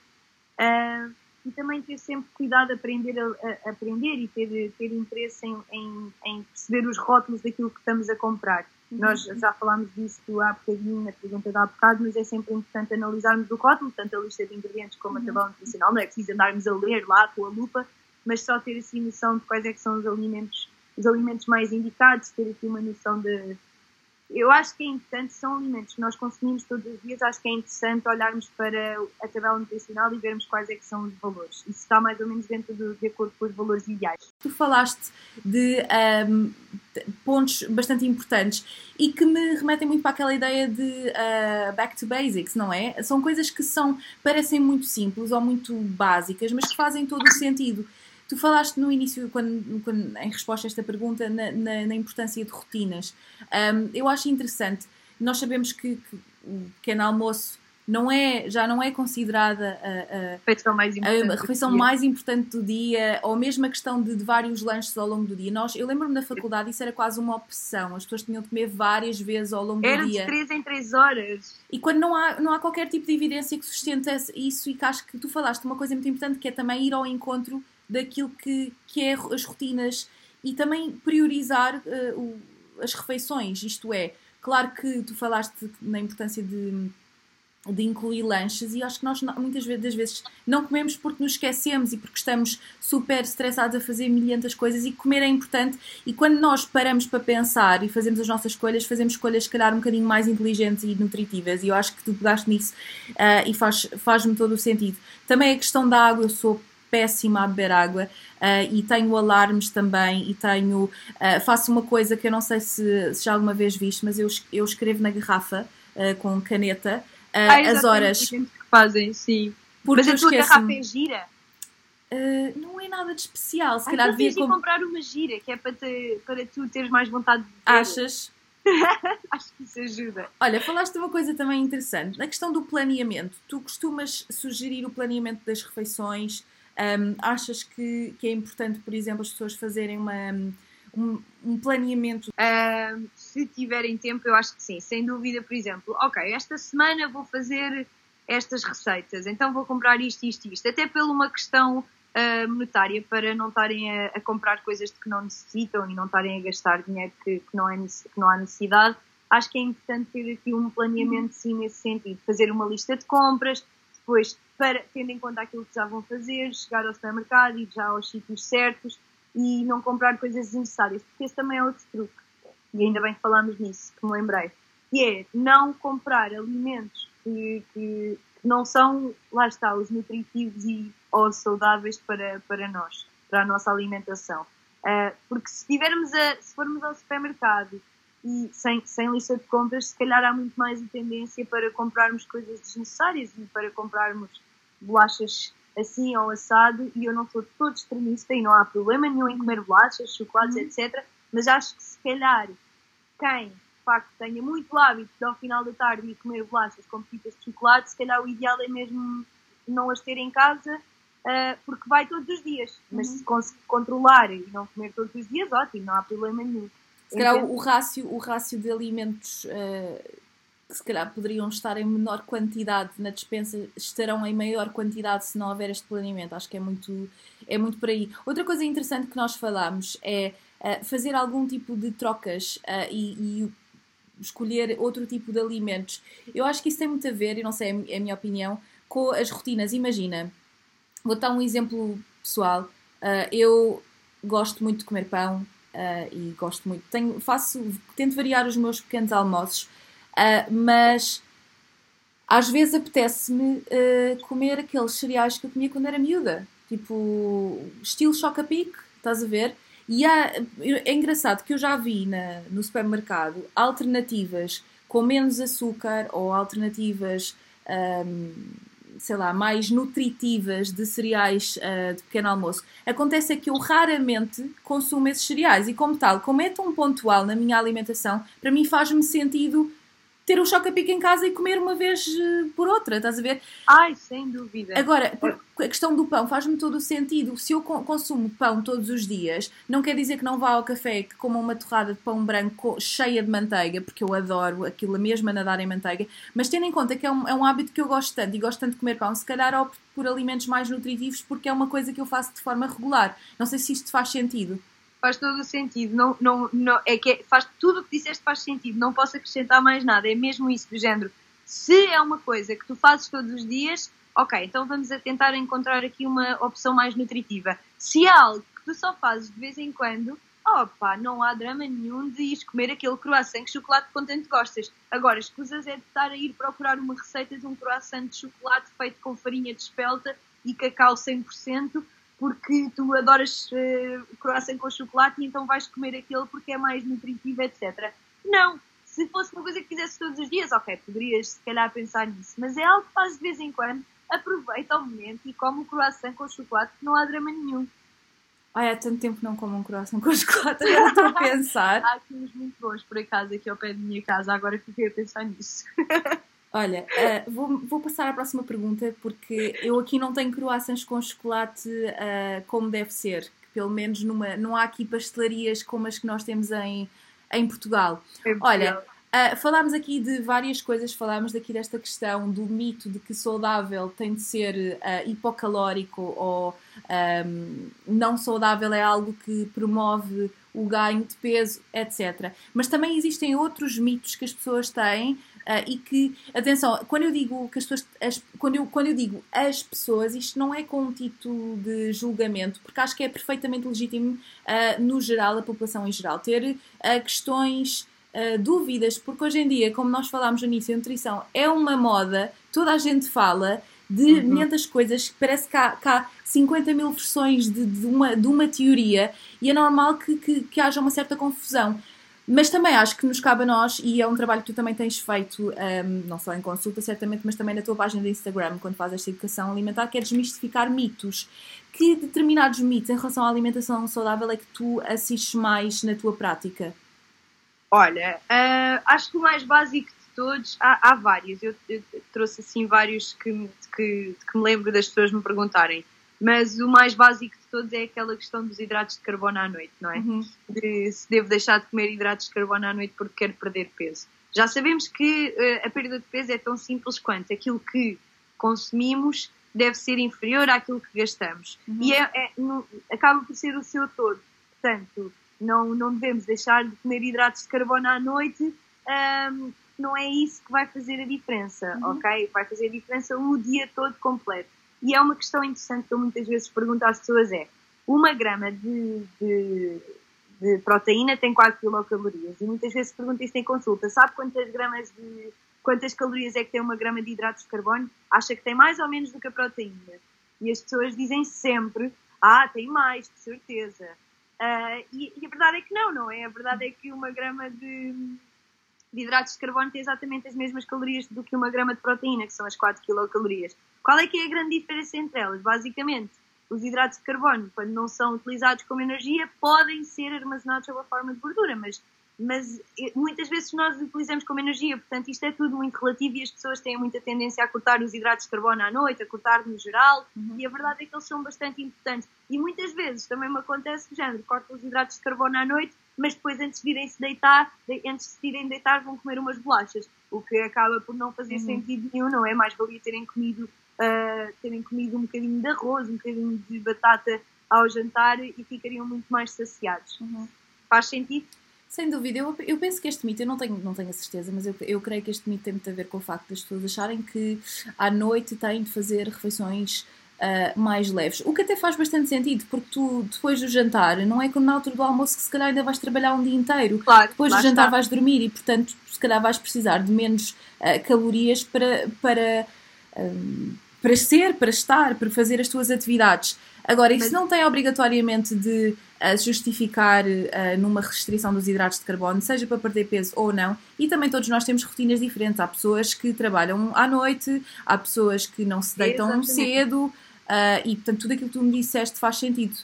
Uh, e também ter sempre cuidado, aprender a, a aprender e ter, ter interesse em, em, em, perceber os rótulos daquilo que estamos a comprar. Uhum. Nós já falámos disso há bocadinho na pergunta da há bocado, mas é sempre importante analisarmos o rótulo, tanto a lista de ingredientes como a uhum. tabela nutricional. Não é preciso andarmos a ler lá com a lupa, mas só ter assim noção de quais é que são os alimentos, os alimentos mais indicados, ter aqui uma noção de eu acho que é importante, são alimentos que nós consumimos todos os dias, acho que é interessante olharmos para a tabela nutricional e vermos quais é que são os valores. Isso está mais ou menos dentro do, de acordo com os valores ideais. Tu falaste de um, pontos bastante importantes e que me remetem muito para aquela ideia de uh, back to basics, não é? São coisas que são, parecem muito simples ou muito básicas, mas que fazem todo o sentido. Tu falaste no início, quando, quando em resposta a esta pergunta, na, na, na importância de rotinas. Um, eu acho interessante. Nós sabemos que, que o pequeno almoço não é, já não é considerada a, a, refeição, mais importante, a, refeição mais importante do dia, ou mesmo a questão de, de, vários lanches ao longo do dia. Nós, eu lembro-me na faculdade, isso era quase uma opção. As pessoas tinham de comer várias vezes ao longo era do dia. Era de 3 em 3 horas. E quando não há, não há qualquer tipo de evidência que sustente isso, e que acho que tu falaste uma coisa muito importante, que é também ir ao encontro daquilo que, que é as rotinas e também priorizar uh, o, as refeições. Isto é, claro que tu falaste na importância de, de incluir lanches e acho que nós muitas vezes, vezes não comemos porque nos esquecemos e porque estamos super estressados a fazer milhentas coisas e comer é importante e quando nós paramos para pensar e fazemos as nossas escolhas, fazemos escolhas se calhar um bocadinho mais inteligentes e nutritivas e eu acho que tu pegaste nisso uh, e faz, faz-me todo o sentido. Também a questão da água, eu sou péssima a beber água uh, e tenho alarmes também e tenho uh, faço uma coisa que eu não sei se, se já alguma vez viste, mas eu, eu escrevo na garrafa uh, com caneta ah, as horas que fazem, sim. Porque mas a tua garrafa é gira? não é nada de especial, se ah, calhar então devia comp... comprar uma gira, que é para, te, para tu teres mais vontade de beber. Achas? Acho que isso ajuda. Olha, falaste de uma coisa também interessante. Na questão do planeamento, tu costumas sugerir o planeamento das refeições um, achas que, que é importante, por exemplo, as pessoas fazerem uma, um, um planeamento? Um, se tiverem tempo, eu acho que sim, sem dúvida. Por exemplo, ok, esta semana vou fazer estas receitas, então vou comprar isto, isto e isto, até por uma questão uh, monetária, para não estarem a, a, comprar coisas que não necessitam e não estarem a gastar dinheiro que, que, não, é, que não há necessidade. Acho que é importante ter aqui um planeamento, sim, nesse sentido. Fazer uma lista de compras, depois para, tendo em conta aquilo que já vão fazer, chegar ao supermercado e já aos sítios certos e não comprar coisas desnecessárias, porque esse também é outro truque. E ainda bem que falamos nisso, que me lembrei. E é não comprar alimentos que, que, que não são, lá está, os nutritivos e ou saudáveis para, para nós, para a nossa alimentação. Uh, porque se, tivermos a, se formos ao supermercado e sem, sem lista de compras, se calhar há muito mais a tendência para comprarmos coisas desnecessárias e para comprarmos bolachas assim ou assado, e eu não sou todo extremista e não há problema nenhum em comer bolachas, chocolates, uhum. etc. Mas acho que se calhar quem de facto tenha muito hábito de ao final da tarde ir comer bolachas com pepitas de chocolate, se calhar o ideal é mesmo não as ter em casa, uh, porque vai todos os dias. Mas uhum. se conseguir controlar e não comer todos os dias, ótimo, não há problema nenhum. Se calhar o rácio, o rácio de alimentos uh, que se calhar poderiam estar em menor quantidade na dispensa estarão em maior quantidade se não houver este planeamento. Acho que é muito, é muito por aí. Outra coisa interessante que nós falámos é uh, fazer algum tipo de trocas uh, e, e, escolher outro tipo de alimentos. Eu acho que isso tem muito a ver, e não sei, é a minha opinião, com as rotinas. Imagina, vou dar um exemplo pessoal. Uh, eu gosto muito de comer pão e gosto muito. Tenho, faço, tento variar os meus pequenos almoços. Uh, mas às vezes apetece-me uh, comer aqueles cereais que eu comia quando era miúda, tipo estilo choca-pique, estás a ver? E há, é engraçado que eu já vi na, no supermercado alternativas com menos açúcar ou alternativas um, sei lá, mais nutritivas de cereais uh, de pequeno almoço. Acontece é que eu raramente consumo esses cereais e, como tal, como é tão pontual na minha alimentação, para mim faz-me sentido ter um choque a pico em casa e comer uma vez eh, por outra, estás a ver? Ai, sem dúvida. Agora, a questão do pão faz-me todo o sentido. Se eu consumo pão todos os dias, não quer dizer que não vá ao café que coma uma torrada de pão branco cheia de manteiga, porque eu adoro aquilo mesmo a nadar em manteiga, mas tendo em conta que é um, é um hábito que eu gosto tanto e gosto tanto de comer pão, se calhar opto por alimentos mais nutritivos porque é uma coisa que eu faço de forma regular. Não sei se isto faz sentido faz todo o sentido. Não, não, não, é que é, faz, tudo o que disseste faz sentido, não posso acrescentar mais nada. É mesmo isso, do género. Se é uma coisa que tu fazes todos os dias, ok, então vamos a tentar encontrar aqui uma opção mais nutritiva. Se é algo que tu só fazes de vez em quando, opa, não há drama nenhum de ir comer aquele croissant que chocolate contente gostas. Agora, escusas é de estar a ir procurar uma receita de um croissant de chocolate feito com farinha de espelta e cacau 100%, porque tu adoras uh, croissant com chocolate e então vais comer aquele porque é mais nutritivo, etc. Não! Se fosse uma coisa que fizesse todos os dias, ok, poderias se calhar pensar nisso, mas é algo que fazes de vez em quando, aproveita o momento e come o croissant com chocolate, que não há drama nenhum. Ai, há tanto tempo não como um croissant com chocolate, agora estou a pensar. há aqui uns muito bons por acaso aqui ao pé da minha casa, agora fiquei a pensar nisso. Olha, uh, vou, vou passar à próxima pergunta porque eu aqui não tenho croissants com chocolate uh, como deve ser. Que pelo menos numa, não há aqui pastelarias como as que nós temos em, em Portugal. É Olha, uh, falámos aqui de várias coisas. Falámos aqui desta questão do mito de que saudável tem de ser hipocalórico ou um, ehm, não saudável é algo que promove o ganho de peso, etc. Mas também existem outros mitos que as pessoas têm Uh, e que, atenção, quando eu digo que as pessoas, as, quando, eu, quando eu digo as pessoas, isto não é com um título de julgamento, porque acho que é perfeitamente legítimo, uh, no geral, a população em geral, ter uh, questões, dúvidas, porque hoje em dia, como nós falámos no início, a nutrição é uma moda, toda a gente fala de uhum. muitas coisas, parece que há, que há 50 mil versões de, de, uma, de uma teoria e é normal que, que, que haja uma certa confusão. Mas também acho que nos cabe a nós, e é um trabalho que tu também tens feito, um, não só em consulta, certamente, mas também na tua página de Instagram, quando fazes esta educação alimentar, que é desmistificar mitos. Que determinados mitos em relação à alimentação saudável é que tu assistes mais na tua prática? Olha, uh, acho que o mais básico de todos, há, há vários. Eu, eu, trouxe assim vários que, que, que me lembro das pessoas me perguntarem mas o mais básico todos é aquela questão dos hidratos de carbono à noite, não é? Uhum. De se devo deixar de comer hidratos de carbono à noite porque quero perder peso. Já sabemos que uh, a perda de peso é tão simples quanto aquilo que consumimos deve ser inferior àquilo que gastamos. Uhum. E é, é, acaba por ser o seu todo. Portanto, não, não devemos deixar de comer hidratos de carbono à noite. Um, não é isso que vai fazer a diferença, uhum. ok? Vai fazer a diferença o dia todo completo. E é uma questão interessante que eu muitas vezes pergunto às pessoas é, uma grama de, de, de proteína tem 4 quilocalorias e muitas vezes pergunto isto em consulta, sabe quantas gramas de quantas calorias é que tem uma grama de hidratos de carbono? Acha que tem mais ou menos do que a proteína? E as pessoas dizem sempre, ah, tem mais, de certeza. Uh, e, e, a verdade é que não, não é? A verdade é que uma grama de, de hidratos de carbono tem exatamente as mesmas calorias do que uma grama de proteína, que são as 4 quilocalorias. Qual é que é a grande diferença entre elas? Basicamente, os hidratos de carbono, quando não são utilizados como energia, podem ser armazenados sob a forma de gordura, mas, mas eh, muitas vezes nós utilizamos como energia, portanto isto é tudo muito relativo e as pessoas têm muita tendência a cortar os hidratos de carbono à noite, a cortar no geral, uhum. e a verdade é que eles são bastante importantes. E muitas vezes também me acontece o género, cortam os hidratos de carbono à noite, mas depois antes de irem se deitar, antes de irem deitar vão comer umas bolachas, o que acaba por não fazer uhum. sentido nenhum, não é? Mais valia terem comido uh, terem comido um bocadinho de arroz, um bocadinho de batata ao jantar e ficariam muito mais saciados. Uhum. Faz sentido? Sem dúvida, eu, eu penso que este mito, eu não tenho, não tenho a certeza, mas eu, eu creio que este mito tem muito a ver com o facto das pessoas acharem que à noite têm de fazer refeições uh, mais leves. O que até faz bastante sentido, porque tu, depois do jantar, não é como na altura do almoço que se calhar ainda vais trabalhar um dia inteiro. Claro, depois do jantar está. vais dormir e, portanto, se calhar vais precisar de menos uh, calorias para. para um, para ser, para estar, para fazer as tuas atividades. Agora, isso Mas... não tem obrigatoriamente de uh, justificar uh, numa restrição dos hidratos de carbono, seja para perder peso ou não. E também todos nós temos rotinas diferentes. Há pessoas que trabalham à noite, há pessoas que não se deitam Exatamente. cedo, uh, e portanto tudo aquilo que tu me disseste faz sentido.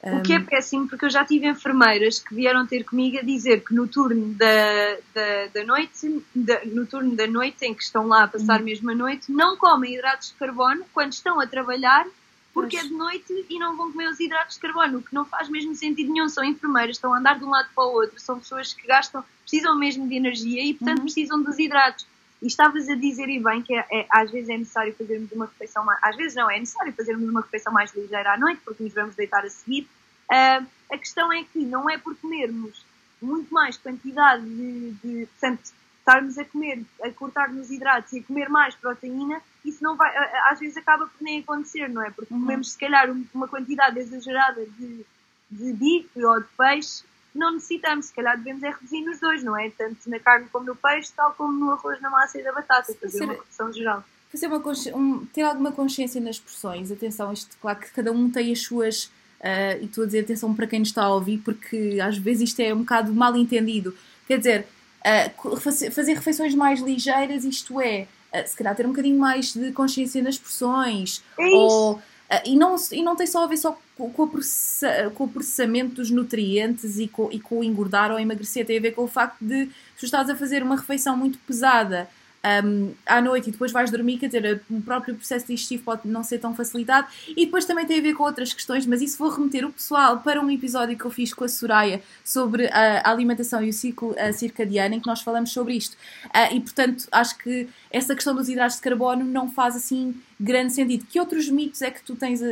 O que é péssimo, porque eu já tive enfermeiras que vieram ter comigo a dizer que no turno da, da, da noite, da, no turno da noite, em que estão lá a passar uhum. mesmo a noite, não comem hidratos de carbono quando estão a trabalhar, porque pois. é de noite e não vão comer os hidratos de carbono, o que não faz mesmo sentido nenhum. São enfermeiras, estão a andar de um lado para o outro, são pessoas que gastam, precisam mesmo de energia e, portanto, uhum. precisam dos hidratos. E estavas a dizer, e bem, que é, é, às vezes é necessário fazermos uma refeição mais. Às vezes não, é necessário fazermos uma refeição mais ligeira à noite, porque nos vamos deitar a seguir. Uh, a questão é que não é por comermos muito mais quantidade de. de portanto, estarmos a comer, a cortar nos hidratos e a comer mais proteína, isso não vai. Às vezes acaba por nem acontecer, não é? Porque uhum. comemos, se calhar, uma quantidade exagerada de, de bife ou de peixe não necessitamos, se calhar devemos é reduzir nos dois, não é? Tanto na carne como no peixe, tal como no arroz, na massa e na batata, fazer uma redução geral. Fazer uma um, ter alguma consciência nas porções, atenção, isto, claro que cada um tem as suas, uh, e estou a dizer atenção para quem nos está a ouvir, porque às vezes isto é um bocado mal entendido. Quer dizer, uh, fazer refeições mais ligeiras, isto é, uh, se calhar ter um bocadinho mais de consciência nas porções, é ou e, não, e não tem só a ver só com, com, o processamento dos nutrientes e com, e com engordar ou emagrecer, tem a ver com o facto de se estás a fazer uma refeição muito pesada um, à noite e depois vais dormir, quer dizer, o próprio processo digestivo pode não ser tão facilitado e depois também tem a ver com outras questões, mas isso vou remeter o pessoal para um episódio que eu fiz com a Soraya sobre a alimentação e o ciclo circadiano em que nós falamos sobre isto uh, e portanto acho que essa questão dos hidratos de carbono não faz assim grande sentido. Que outros mitos é que tu tens uh,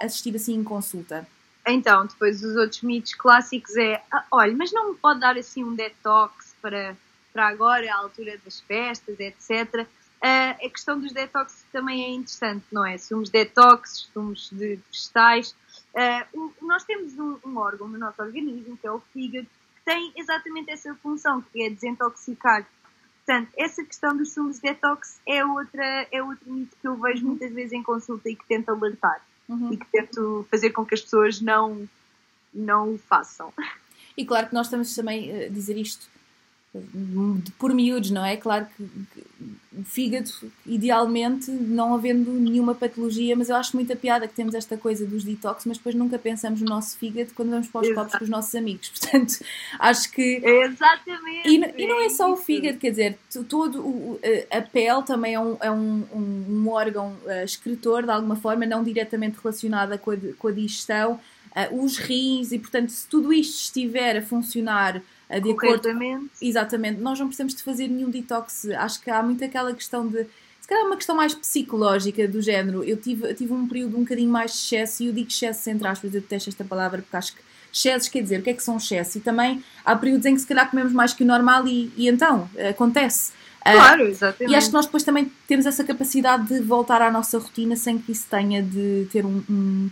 assistido assim em consulta? Então, depois os outros mitos clássicos é, ah, olha, mas não me pode dar assim um detox para para agora, à altura das festas, etc. Uh, a questão dos detox também é interessante, não é? Sumos detox, sumos de vegetais. Uh, nós temos um, um, órgão no nosso organismo, que é o fígado, que tem exatamente essa função, que é desintoxicar. Portanto, essa questão dos sumos de detox é, outra, é outro mito que eu vejo uhum. muitas vezes em consulta e que tento alertar. Uhum. E que tento fazer com que as pessoas não, não o façam. E claro que nós estamos também a dizer isto por miúdos, não é? Claro que, o fígado, idealmente, não havendo nenhuma patologia, mas eu acho muita piada que temos esta coisa dos detox, mas depois nunca pensamos no nosso fígado quando vamos para os Exato. copos com os nossos amigos. Portanto, acho que. Exatamente! E, e não é só o fígado, quer dizer, todo o, a pele também é um, é um, um, órgão uh, excretor, de alguma forma, não diretamente relacionada com a, com a digestão, uh, os rins, e portanto, se tudo isto estiver a funcionar de acordo. Exatamente. Nós não precisamos de fazer nenhum detox. Acho que há muito aquela questão de. Se calhar é uma questão mais psicológica do género. Eu tive, eu tive um período um bocadinho mais de excesso, e eu digo excesso entre aspas, eu detesto esta palavra porque acho que excessos quer dizer o que é que são excessos. E também há períodos em que se calhar comemos mais que o normal e, e então acontece. Ah, claro, exatamente. Uh, e acho que nós depois também temos essa capacidade de voltar à nossa rotina sem que isso tenha de ter um, um,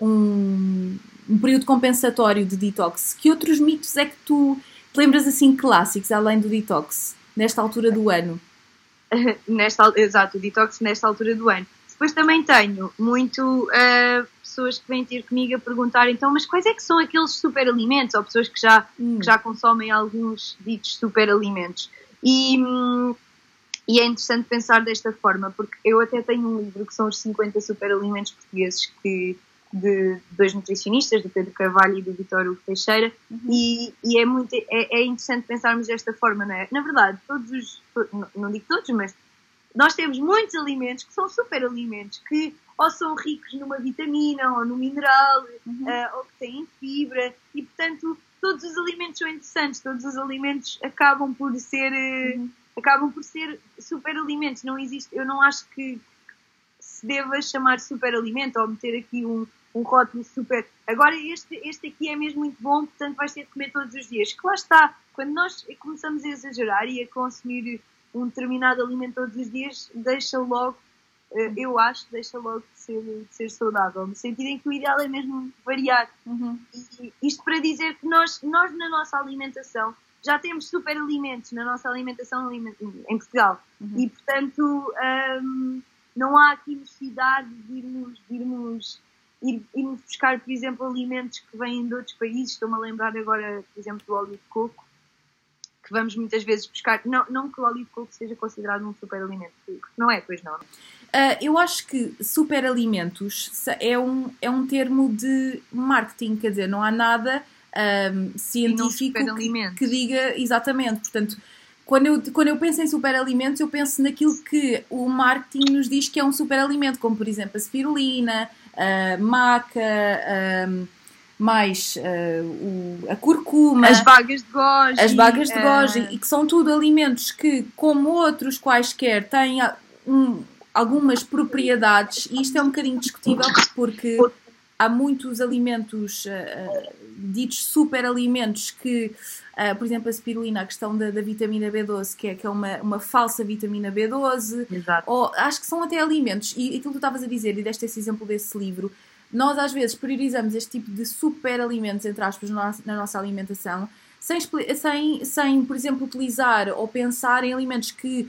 um, um período compensatório de detox. Que outros mitos é que tu lembras assim clássicos, além do detox, nesta altura do ano? nesta, exato, o detox nesta altura do ano. Depois também tenho muito uh, pessoas que vêm ter comigo a perguntar então, mas quais é que são aqueles superalimentos? Ou pessoas que já, hum. que já consomem alguns ditos superalimentos. E, e é interessante pensar desta forma, porque eu até tenho um livro que são os 50 superalimentos portugueses que de dois nutricionistas, do Pedro Carvalho e do Vitório Teixeira, uhum. e, e, é muito é, é, interessante pensarmos desta forma, não é? Na verdade, todos os, não digo todos, mas nós temos muitos alimentos que são super alimentos, que ou são ricos numa vitamina ou no mineral, uhum. uh, ou que têm fibra, e portanto todos os alimentos são interessantes, todos os alimentos acabam por ser uhum. acabam por ser super alimentos. Não existe, eu não acho que se deva chamar super alimento ou meter aqui um, um rótulo super. Agora, este, este aqui é mesmo muito bom, portanto vais ter de comer todos os dias. Que lá está, quando nós começamos a exagerar e a consumir um determinado alimento todos os dias, deixa logo, eh, eu acho, deixa logo de ser, de ser saudável, no sentido em que o ideal é mesmo variar. Uhum. E isto para dizer que nós, nós na nossa alimentação já temos super alimentos na nossa alimentação em Portugal. Uhum. E portanto. Um, não há aqui necessidade de irmos, de irmos, ir, irmos buscar, por exemplo, alimentos que vêm de outros países. Estou-me a lembrar agora, por exemplo, do óleo de coco, que vamos muitas vezes buscar. Não, não que o óleo de coco seja considerado um superalimento, não é, pois não. Uh, eu acho que superalimentos é um, é um termo de marketing, quer dizer, não há nada um, científico que, que, diga exatamente. Portanto, quando eu, quando eu penso em superalimentos, eu penso naquilo que o marketing nos diz que é um superalimento, como por exemplo a spirulina, a maca, mais uh, o, a curcuma, as bagas de goji, as bagas de goji, uh... e que são tudo alimentos que, como outros quaisquer, têm um, algumas propriedades, e isto é um bocadinho discutível porque há muitos alimentos uh, ditos superalimentos que, uh, por exemplo, a spirulina, a questão da, da, vitamina B12, que é, que é uma, uma falsa vitamina B12, Exato. ou acho que são até alimentos, e aquilo que tu estavas a dizer, e deste esse exemplo desse livro, nós às vezes priorizamos este tipo de superalimentos, entre aspas, na, na nossa alimentação, sem, sem, sem, por exemplo, utilizar ou pensar em alimentos que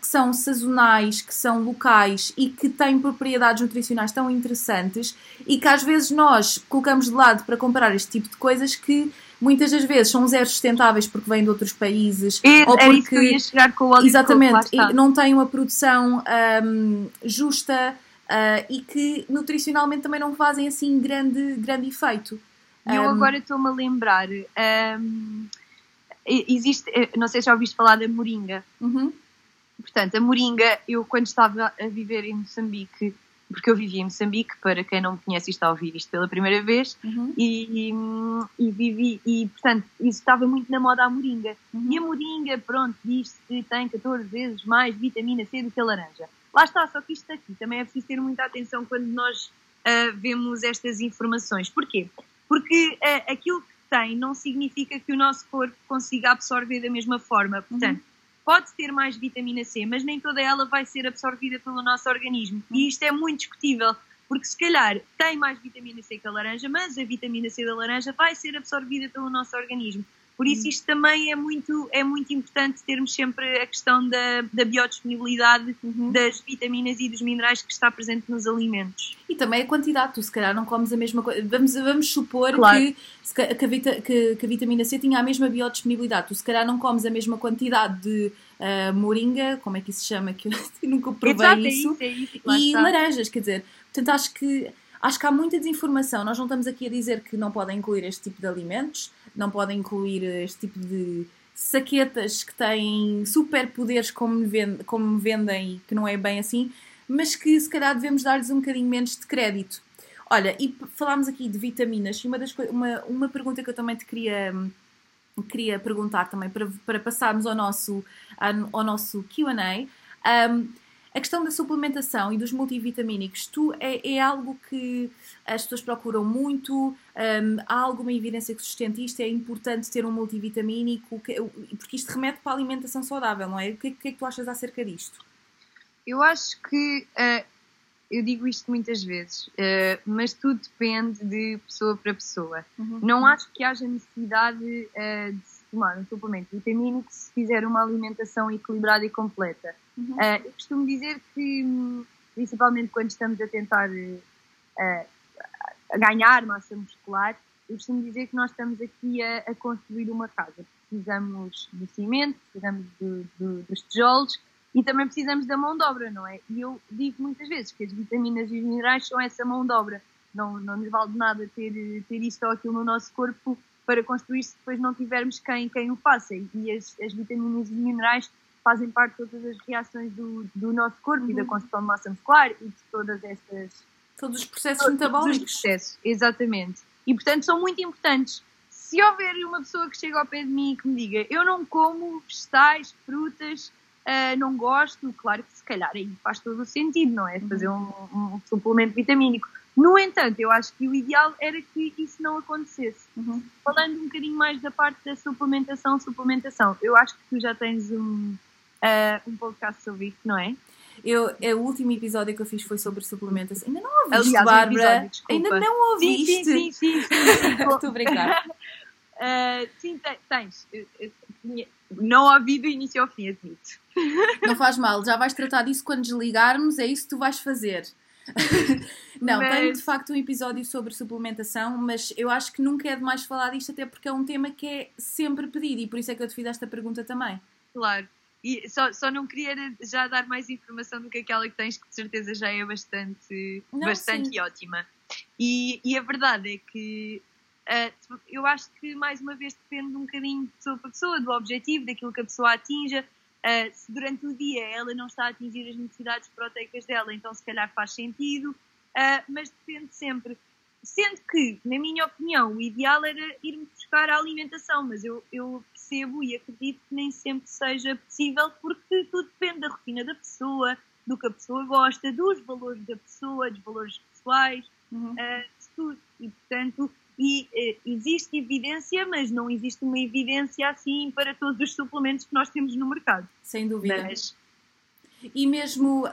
que são sazonais, que são locais e que têm propriedades nutricionais tão interessantes e que às vezes nós colocamos de lado para comprar este tipo de coisas que muitas das vezes são zero sustentáveis porque vêm de outros países é, ou porque isso que chegar com o exatamente e não têm uma produção um, justa uh, e que nutricionalmente também não fazem assim grande grande efeito. Eu um, agora estou-me a lembrar um, existe, eh, não sei se já ouviste falar da moringa. Uhum. Portanto, a moringa, eu quando estava a viver em Moçambique, porque eu vivia em Moçambique, para quem não me conhece e está a ouvir isto pela primeira vez, uhum. e, e, vivi, e portanto, isso estava muito na moda a moringa. Uhum. E a moringa, pronto, diz-se que tem 14 vezes mais vitamina C do que a laranja. Lá está, só que isto aqui também é preciso ter muita atenção quando nós uh, vemos estas informações. Porquê? Porque uh, aquilo que tem não significa que o nosso corpo consiga absorver da mesma forma. Portanto, uhum pode ter mais vitamina C, mas nem toda ela vai ser absorvida pelo nosso organismo. E isto é muito discutível, porque se calhar tem mais vitamina C que a laranja, mas a vitamina C da laranja vai ser absorvida pelo nosso organismo. Por isso, isto também é muito, é muito importante termos sempre a questão da, da biodisponibilidade uhum. das vitaminas e dos minerais que está presente nos alimentos. E também a quantidade, tu se calhar não comes a mesma coisa. Vamos, vamos supor claro. que, que, a vita, que, que, a vitamina C tinha a mesma biodisponibilidade, tu se calhar não comes a mesma quantidade de uh, moringa, como é que isso se chama? Que eu nunca provei Exato, isso. É isso, é isso. E está. laranjas, quer dizer, portanto acho que acho que há muita desinformação. Nós não estamos aqui a dizer que não podem incluir este tipo de alimentos não podem incluir este tipo de saquetas que têm superpoderes como, vend como vendem que não é bem assim, mas que se calhar devemos dar-lhes um bocadinho menos de crédito. Olha, e falámos aqui de vitaminas, e uma, das uma, uma pergunta que eu também te queria, queria perguntar também, para, para passarmos ao nosso, ao nosso Q&A, um, a questão da suplementação e dos multivitamínicos, tu, é, é algo que as pessoas procuram muito? Um, há alguma evidência que sustente isto? É importante ter um multivitamínico? Porque isto remete para a alimentação saudável, não é? O que, que é que tu achas acerca disto? Eu acho que, uh, eu digo isto muitas vezes, uh, mas tudo depende de pessoa para pessoa. Uhum. Não acho que haja necessidade uh, de tomar um suplemento vitamínico se fizer uma alimentação equilibrada e completa. Uhum. Uh, eu costumo dizer que, principalmente quando estamos a tentar uh, a ganhar massa muscular, eu costumo dizer que nós estamos aqui a, a construir uma casa. Precisamos do cimento, precisamos do, do, dos tijolos e também precisamos da mão de obra, não é? E eu digo muitas vezes que as vitaminas e os minerais são essa mão de obra. Não, não nos vale de nada ter, ter isto ou aquilo no nosso corpo para construir se depois não tivermos quem, quem o faça. E as, as vitaminas e minerais fazem parte de todas as reações do, do nosso corpo uhum. e da uhum. construção de massa muscular e de todas estas. Todos os processos todos, metabólicos. Todos os processos, exatamente. E portanto são muito importantes. Se houver uma pessoa que chega ao pé de mim e que me diga eu não como vegetais, frutas, uh, não gosto, claro que se calhar aí faz todo o sentido, não é? Fazer um, um suplemento vitamínico. No entanto, eu acho que o ideal era que isso não acontecesse. Uhum. Falando um bocadinho mais da parte da suplementação, suplementação, eu acho que tu já tens um, uh, um podcast sobre isso, não é? Eu, é, o último episódio que eu fiz foi sobre suplementação. Ainda não ouviste, Aliás, Bárbara? Ainda não ouviste? Sim, sim, sim. sim, sim. Estou a brincar. Uh, sim, tens. não ouvi do início ao fim, admito. Não faz mal, já vais tratar disso quando desligarmos, é isso que tu vais fazer. Não, mas... tenho de facto um episódio sobre suplementação, mas eu acho que nunca é demais falar disto, até porque é um tema que é sempre pedido e por isso é que eu te fiz esta pergunta também. Claro, e só, só não queria já dar mais informação do que aquela que tens, que de certeza já é bastante, não, bastante ótima. E, e a verdade é que uh, eu acho que mais uma vez depende um bocadinho de pessoa para pessoa, do objetivo, daquilo que a pessoa atinja. Uh, se durante o dia ela não está a atingir as necessidades proteicas dela, então se calhar faz sentido, uh, mas depende sempre. Sendo que, na minha opinião, o ideal era irmos buscar a alimentação, mas eu, eu percebo e acredito que nem sempre seja possível, porque tudo depende da rotina da pessoa, do que a pessoa gosta, dos valores da pessoa, dos valores pessoais, uhum. uh, de tudo. E, portanto, e uh, existe evidência, mas não existe uma evidência assim para todos os suplementos que nós temos no mercado. Sem dúvida. Mas... E mesmo, uh,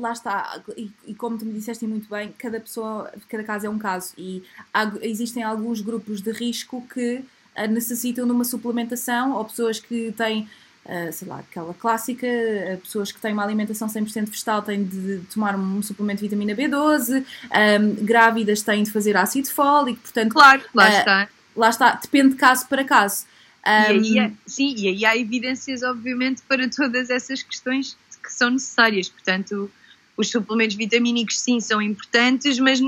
lá está, e, e, como tu me disseste muito bem, cada pessoa, cada caso é um caso. E há, existem alguns grupos de risco que uh, necessitam de uma suplementação, ou pessoas que têm Uh, sei lá, aquela clássica, uh, pessoas que têm uma alimentação 100% vegetal têm de tomar um suplemento de vitamina B12, um, grávidas têm de fazer ácido fólico, portanto... Claro, lá uh, está. Lá está, depende de caso para caso. Um, e aí, sim, e aí há evidências, obviamente, para todas essas questões que são necessárias, portanto, os suplementos vitamínicos sim são importantes, mas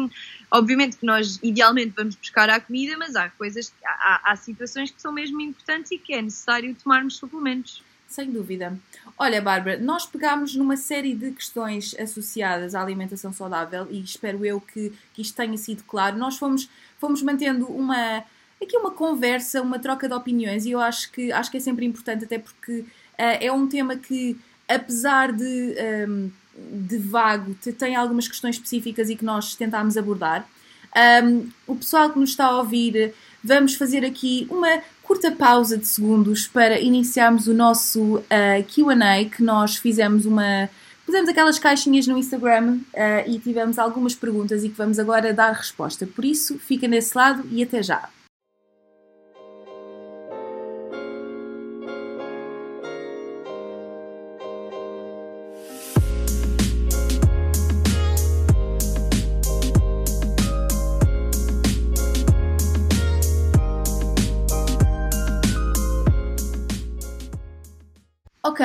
obviamente que nós idealmente vamos buscar a comida, mas há coisas, há, há situações que são mesmo importantes e que é necessário tomarmos suplementos. Sem dúvida. Olha, Bárbara, nós pegámos numa série de questões associadas à alimentação saudável e espero eu que, que isto tenha sido claro. Nós fomos, fomos mantendo uma aqui uma conversa, uma troca de opiniões e eu acho que acho que é sempre importante até porque uh, é um tema que apesar de, um, ehm, de vago, tem algumas questões específicas e que nós tentámos abordar. Um, ehm, o pessoal que nos está a ouvir, vamos fazer aqui uma curta pausa de segundos para iniciarmos o nosso uh, eh, QA, que nós fizemos uma. Pusemos aquelas caixinhas no Instagram uh, e tivemos algumas perguntas e que vamos agora dar resposta. Por isso, fica nesse lado e até já.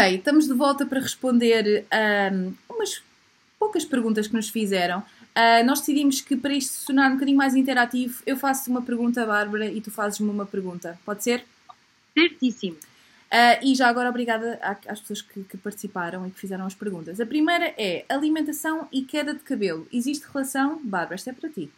Ok, estamos de volta para responder um, umas poucas perguntas que nos fizeram. Uh, nós decidimos que para isto se tornar um bocadinho mais interativo, eu faço uma pergunta, Bárbara, e tu fazes-me uma pergunta. Pode ser? Certíssimo. Uh, e já agora obrigada às pessoas que, que, participaram e que fizeram as perguntas. A primeira é alimentação e queda de cabelo. Existe relação? Bárbara, esta é para ti.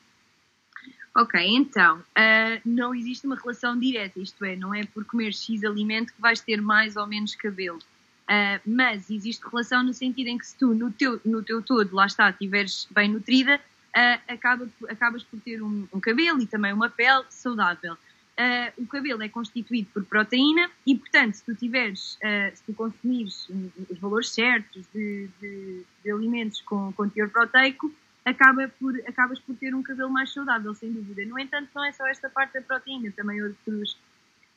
Ok, então, uh, não existe uma relação direta, isto é, não é por comer X alimento que vais ter mais ou menos cabelo. Uh, mas existe relação no sentido em que se tu, no teu, no teu todo, lá está, estiveres bem nutrida, uh, acaba, acabas por ter um, um, cabelo e também uma pele saudável. Uh, o cabelo é constituído por proteína e, portanto, se tu tiveres, se tu consumires os valores certos de, de, de alimentos com, com teor proteico, acaba por, acabas por ter um cabelo mais saudável, sem dúvida. No entanto, não é só esta parte da proteína, também outros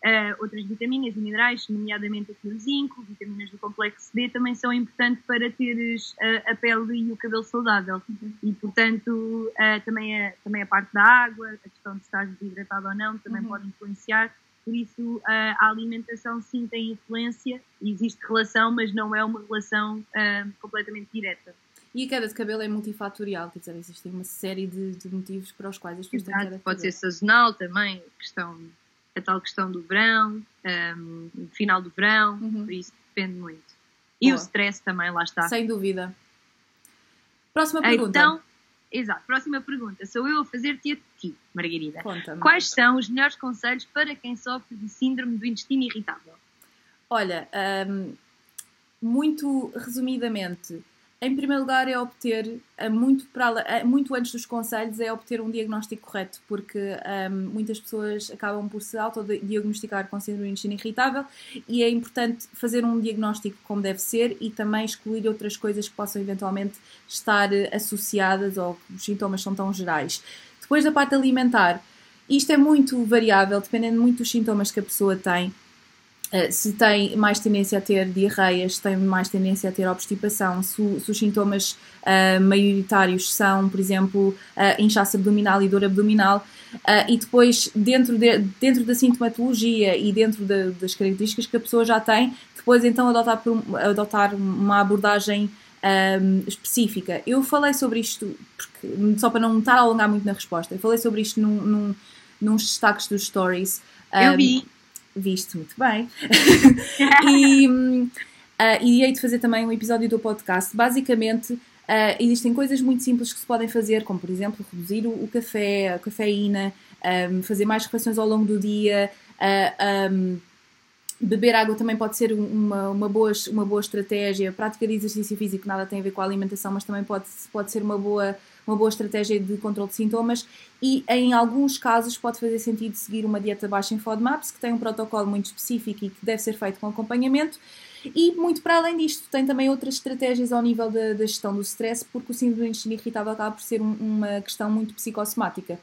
Uh, outras vitaminas e minerais, nomeadamente aqui o zinco, vitaminas do complexo B, também são importantes para teres uh, a pele e o cabelo saudável. E, portanto, uh, também, a, também a parte da água, a questão de estar desidratado ou não, também uhum. pode influenciar. Por isso, a alimentação sim tem influência, existe relação, mas não é uma relação completamente direta. E a queda de cabelo é multifatorial, quer dizer, existem uma série de, de motivos para os quais as pessoas têm queda de cabelo. Pode ser sazonal também, questão a tal questão do verão, um, final do verão, uhum. por isso depende muito. E Boa. o stress também, lá está. Sem dúvida. Próxima pergunta. Então, exato, próxima pergunta. Sou eu a fazer-te a ti, Margarida. Quais são os melhores conselhos para quem sofre de síndrome do intestino irritável? Olha, um, muito resumidamente, em primeiro lugar, é obter, muito, para, muito antes dos conselhos, é obter um diagnóstico correto, porque um, muitas pessoas acabam por se autodiagnosticar com síndrome de intestino irritável e é importante fazer um diagnóstico como deve ser e também excluir outras coisas que possam eventualmente estar associadas ou os sintomas são tão gerais. Depois da parte alimentar, isto é muito variável, dependendo muito dos sintomas que a pessoa tem. Uh, se tem mais tendência a ter diarreias, se tem mais tendência a ter obstipação, se, se os sintomas uh, maioritários são, por exemplo, uh, inchaço abdominal e dor abdominal, e depois, dentro, de, dentro da sintomatologia e dentro de, das características que a pessoa já tem, depois então adotar, adotar uma abordagem um, específica. Eu falei sobre isto, porque, só para não estar a alongar muito na resposta, eu falei sobre isto num, num, nos destaques dos stories. Um, eu vi. Viste muito bem. e, uh, e hei de fazer também um episódio do podcast. Basicamente, uh, existem coisas muito simples que se podem fazer, como por exemplo reduzir o, o café, a cafeína, um, fazer mais refeições ao longo do dia. Uh, um, Beber água também pode ser uma, uma, boa, uma boa estratégia. Prática de exercício físico nada tem a ver com a alimentação, mas também pode, pode ser uma boa, uma boa estratégia de controle de sintomas. E em alguns casos pode fazer sentido seguir uma dieta baixa em FODMAPs, que tem um protocolo muito específico e que deve ser feito com acompanhamento. E muito para além disto, tem também outras estratégias ao nível da, da gestão do stress, porque o síndrome do intestino irritável acaba por ser um, uma questão muito psicossomática.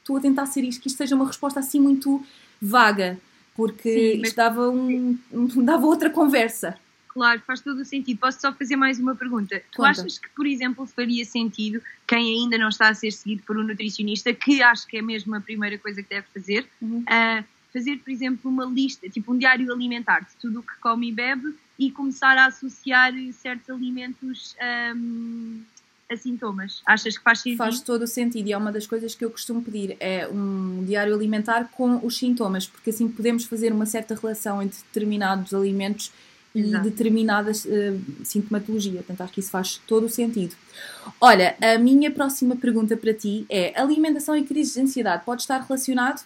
Estou a tentar ser isto, que isto seja uma resposta assim muito vaga porque Sim, mas... isto dava, um, dava outra conversa. Claro, faz todo o sentido. Posso só fazer mais uma pergunta? Tu achas que, por exemplo, faria sentido quem ainda não está a ser seguido por um nutricionista, que acho que é mesmo a primeira coisa que deve fazer, uhum. uh, fazer, por exemplo, uma lista, tipo um diário alimentar de tudo o que come e bebe e começar a associar certos alimentos um, a sintomas. Achas que faz sentido? Faz todo o sentido e é uma das coisas que eu costumo pedir, é um diário alimentar com os sintomas, porque assim podemos fazer uma certa relação entre determinados alimentos Exato. e determinada uh, sintomatologia. Portanto, acho que isso faz todo o sentido. Olha, a minha próxima pergunta para ti é: alimentação e crise de ansiedade pode estar relacionado?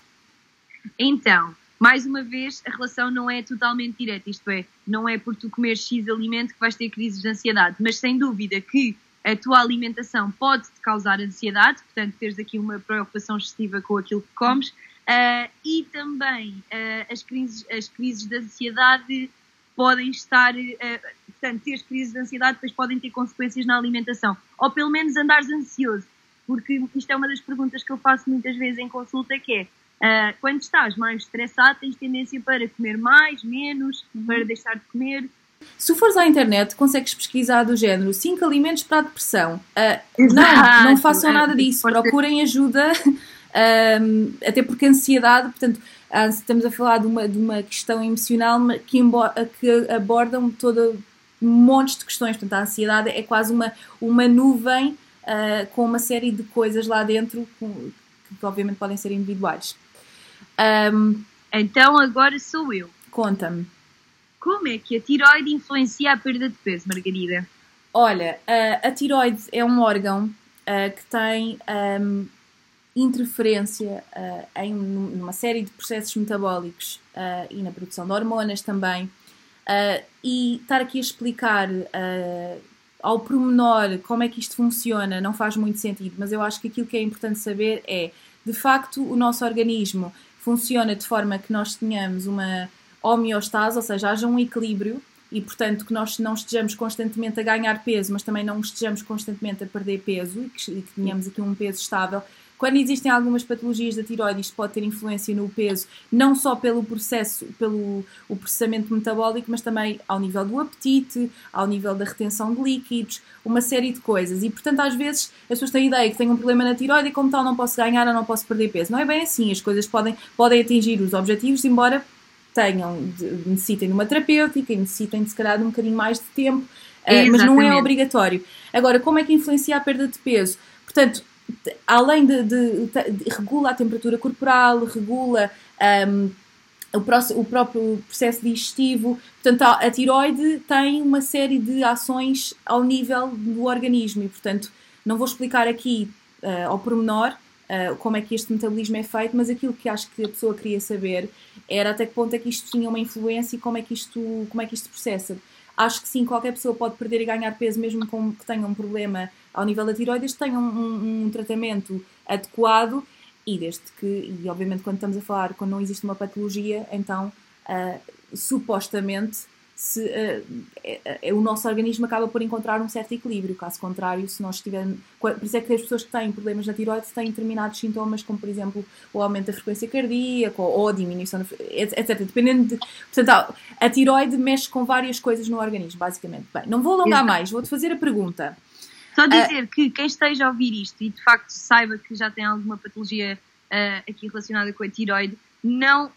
Então, mais uma vez, a relação não é totalmente direta, isto é, não é por tu comer X alimento que vais ter crises de ansiedade, mas sem dúvida que a tua alimentação pode te causar ansiedade, portanto, teres aqui uma preocupação excessiva com aquilo que comes, uh, e também uh, as, crises, as crises de ansiedade podem estar, uh, portanto, ter crises de ansiedade depois podem ter consequências na alimentação, ou pelo menos andares ansioso, porque isto é uma das perguntas que eu faço muitas vezes em consulta, que é, Uh, quando estás mais estressado, tens tendência para comer mais, menos, uhum. para deixar de comer. Se fores à internet, consegues pesquisar do género 5 alimentos para a depressão. Uh, não, não façam nada disso. Procurem ajuda, um, até porque a ansiedade, portanto, estamos a falar de uma, de uma questão emocional que, que aborda todo um monte de questões. Portanto, a ansiedade é quase uma, uma nuvem uh, com uma série de coisas lá dentro com, que obviamente podem ser individuais. Um, então agora sou eu. Conta-me. Como é que a tiroide influencia a perda de peso, Margarida? Olha, a, a tiroide é um órgão uh, que tem um, interferência uh, em numa série de processos metabólicos uh, e na produção de hormonas também. e estar aqui a explicar ao pormenor como é que isto funciona não faz muito sentido, mas eu acho que aquilo que é importante saber é, de facto, o nosso organismo funciona de forma que nós tenhamos uma homeostase, ou seja, haja um equilíbrio e, portanto, que nós não estejamos constantemente a ganhar peso, mas também não estejamos constantemente a perder peso e que, e que tenhamos aqui um peso estável. Quando existem algumas patologias da tiroide, isto pode ter influência no peso, não só pelo processo, pelo o processamento metabólico, mas também ao nível do apetite, ao nível da retenção de líquidos, uma série de coisas. E, portanto, às vezes as pessoas têm a ideia que têm um problema na tiroide e, como tal, não posso ganhar ou não posso perder peso. Não é bem assim. As coisas podem, podem atingir os objetivos, embora tenham, de, necessitem de uma terapêutica e necessitem de se calhar de um bocadinho mais de tempo, uh, mas não é obrigatório. Agora, como é que influencia a perda de peso? Portanto, além de, de, de regula a temperatura corporal, regula um, o, próximo, o, próprio processo digestivo, portanto a, a tiroide tem uma série de ações ao nível do organismo e portanto não vou explicar aqui uh, ao pormenor, uh, como é que este metabolismo é feito, mas aquilo que acho que a pessoa queria saber era até que ponto é que isto tinha uma influência e como é que isto, como é que isto processa. Acho que sim, qualquer pessoa pode perder e ganhar peso mesmo com que tenha um problema ao nível da tiroides, tenha um, um, um tratamento adequado e desde que, e obviamente quando estamos a falar, quando não existe uma patologia, então uh, supostamente se, uh, é, é, o nosso organismo acaba por encontrar um certo equilíbrio. Caso contrário, se nós tivermos. Por isso é que as pessoas que têm problemas na tiroide têm determinados sintomas, como por exemplo o aumento da frequência cardíaca ou, ou a diminuição, etc. Dependendo de. Portanto, a tiroide mexe com várias coisas no organismo, basicamente. Bem, não vou alongar mais, vou-te fazer a pergunta. Só dizer uh, que quem esteja a ouvir isto e de facto saiba que já tem alguma patologia uh, aqui relacionada com a tiroide não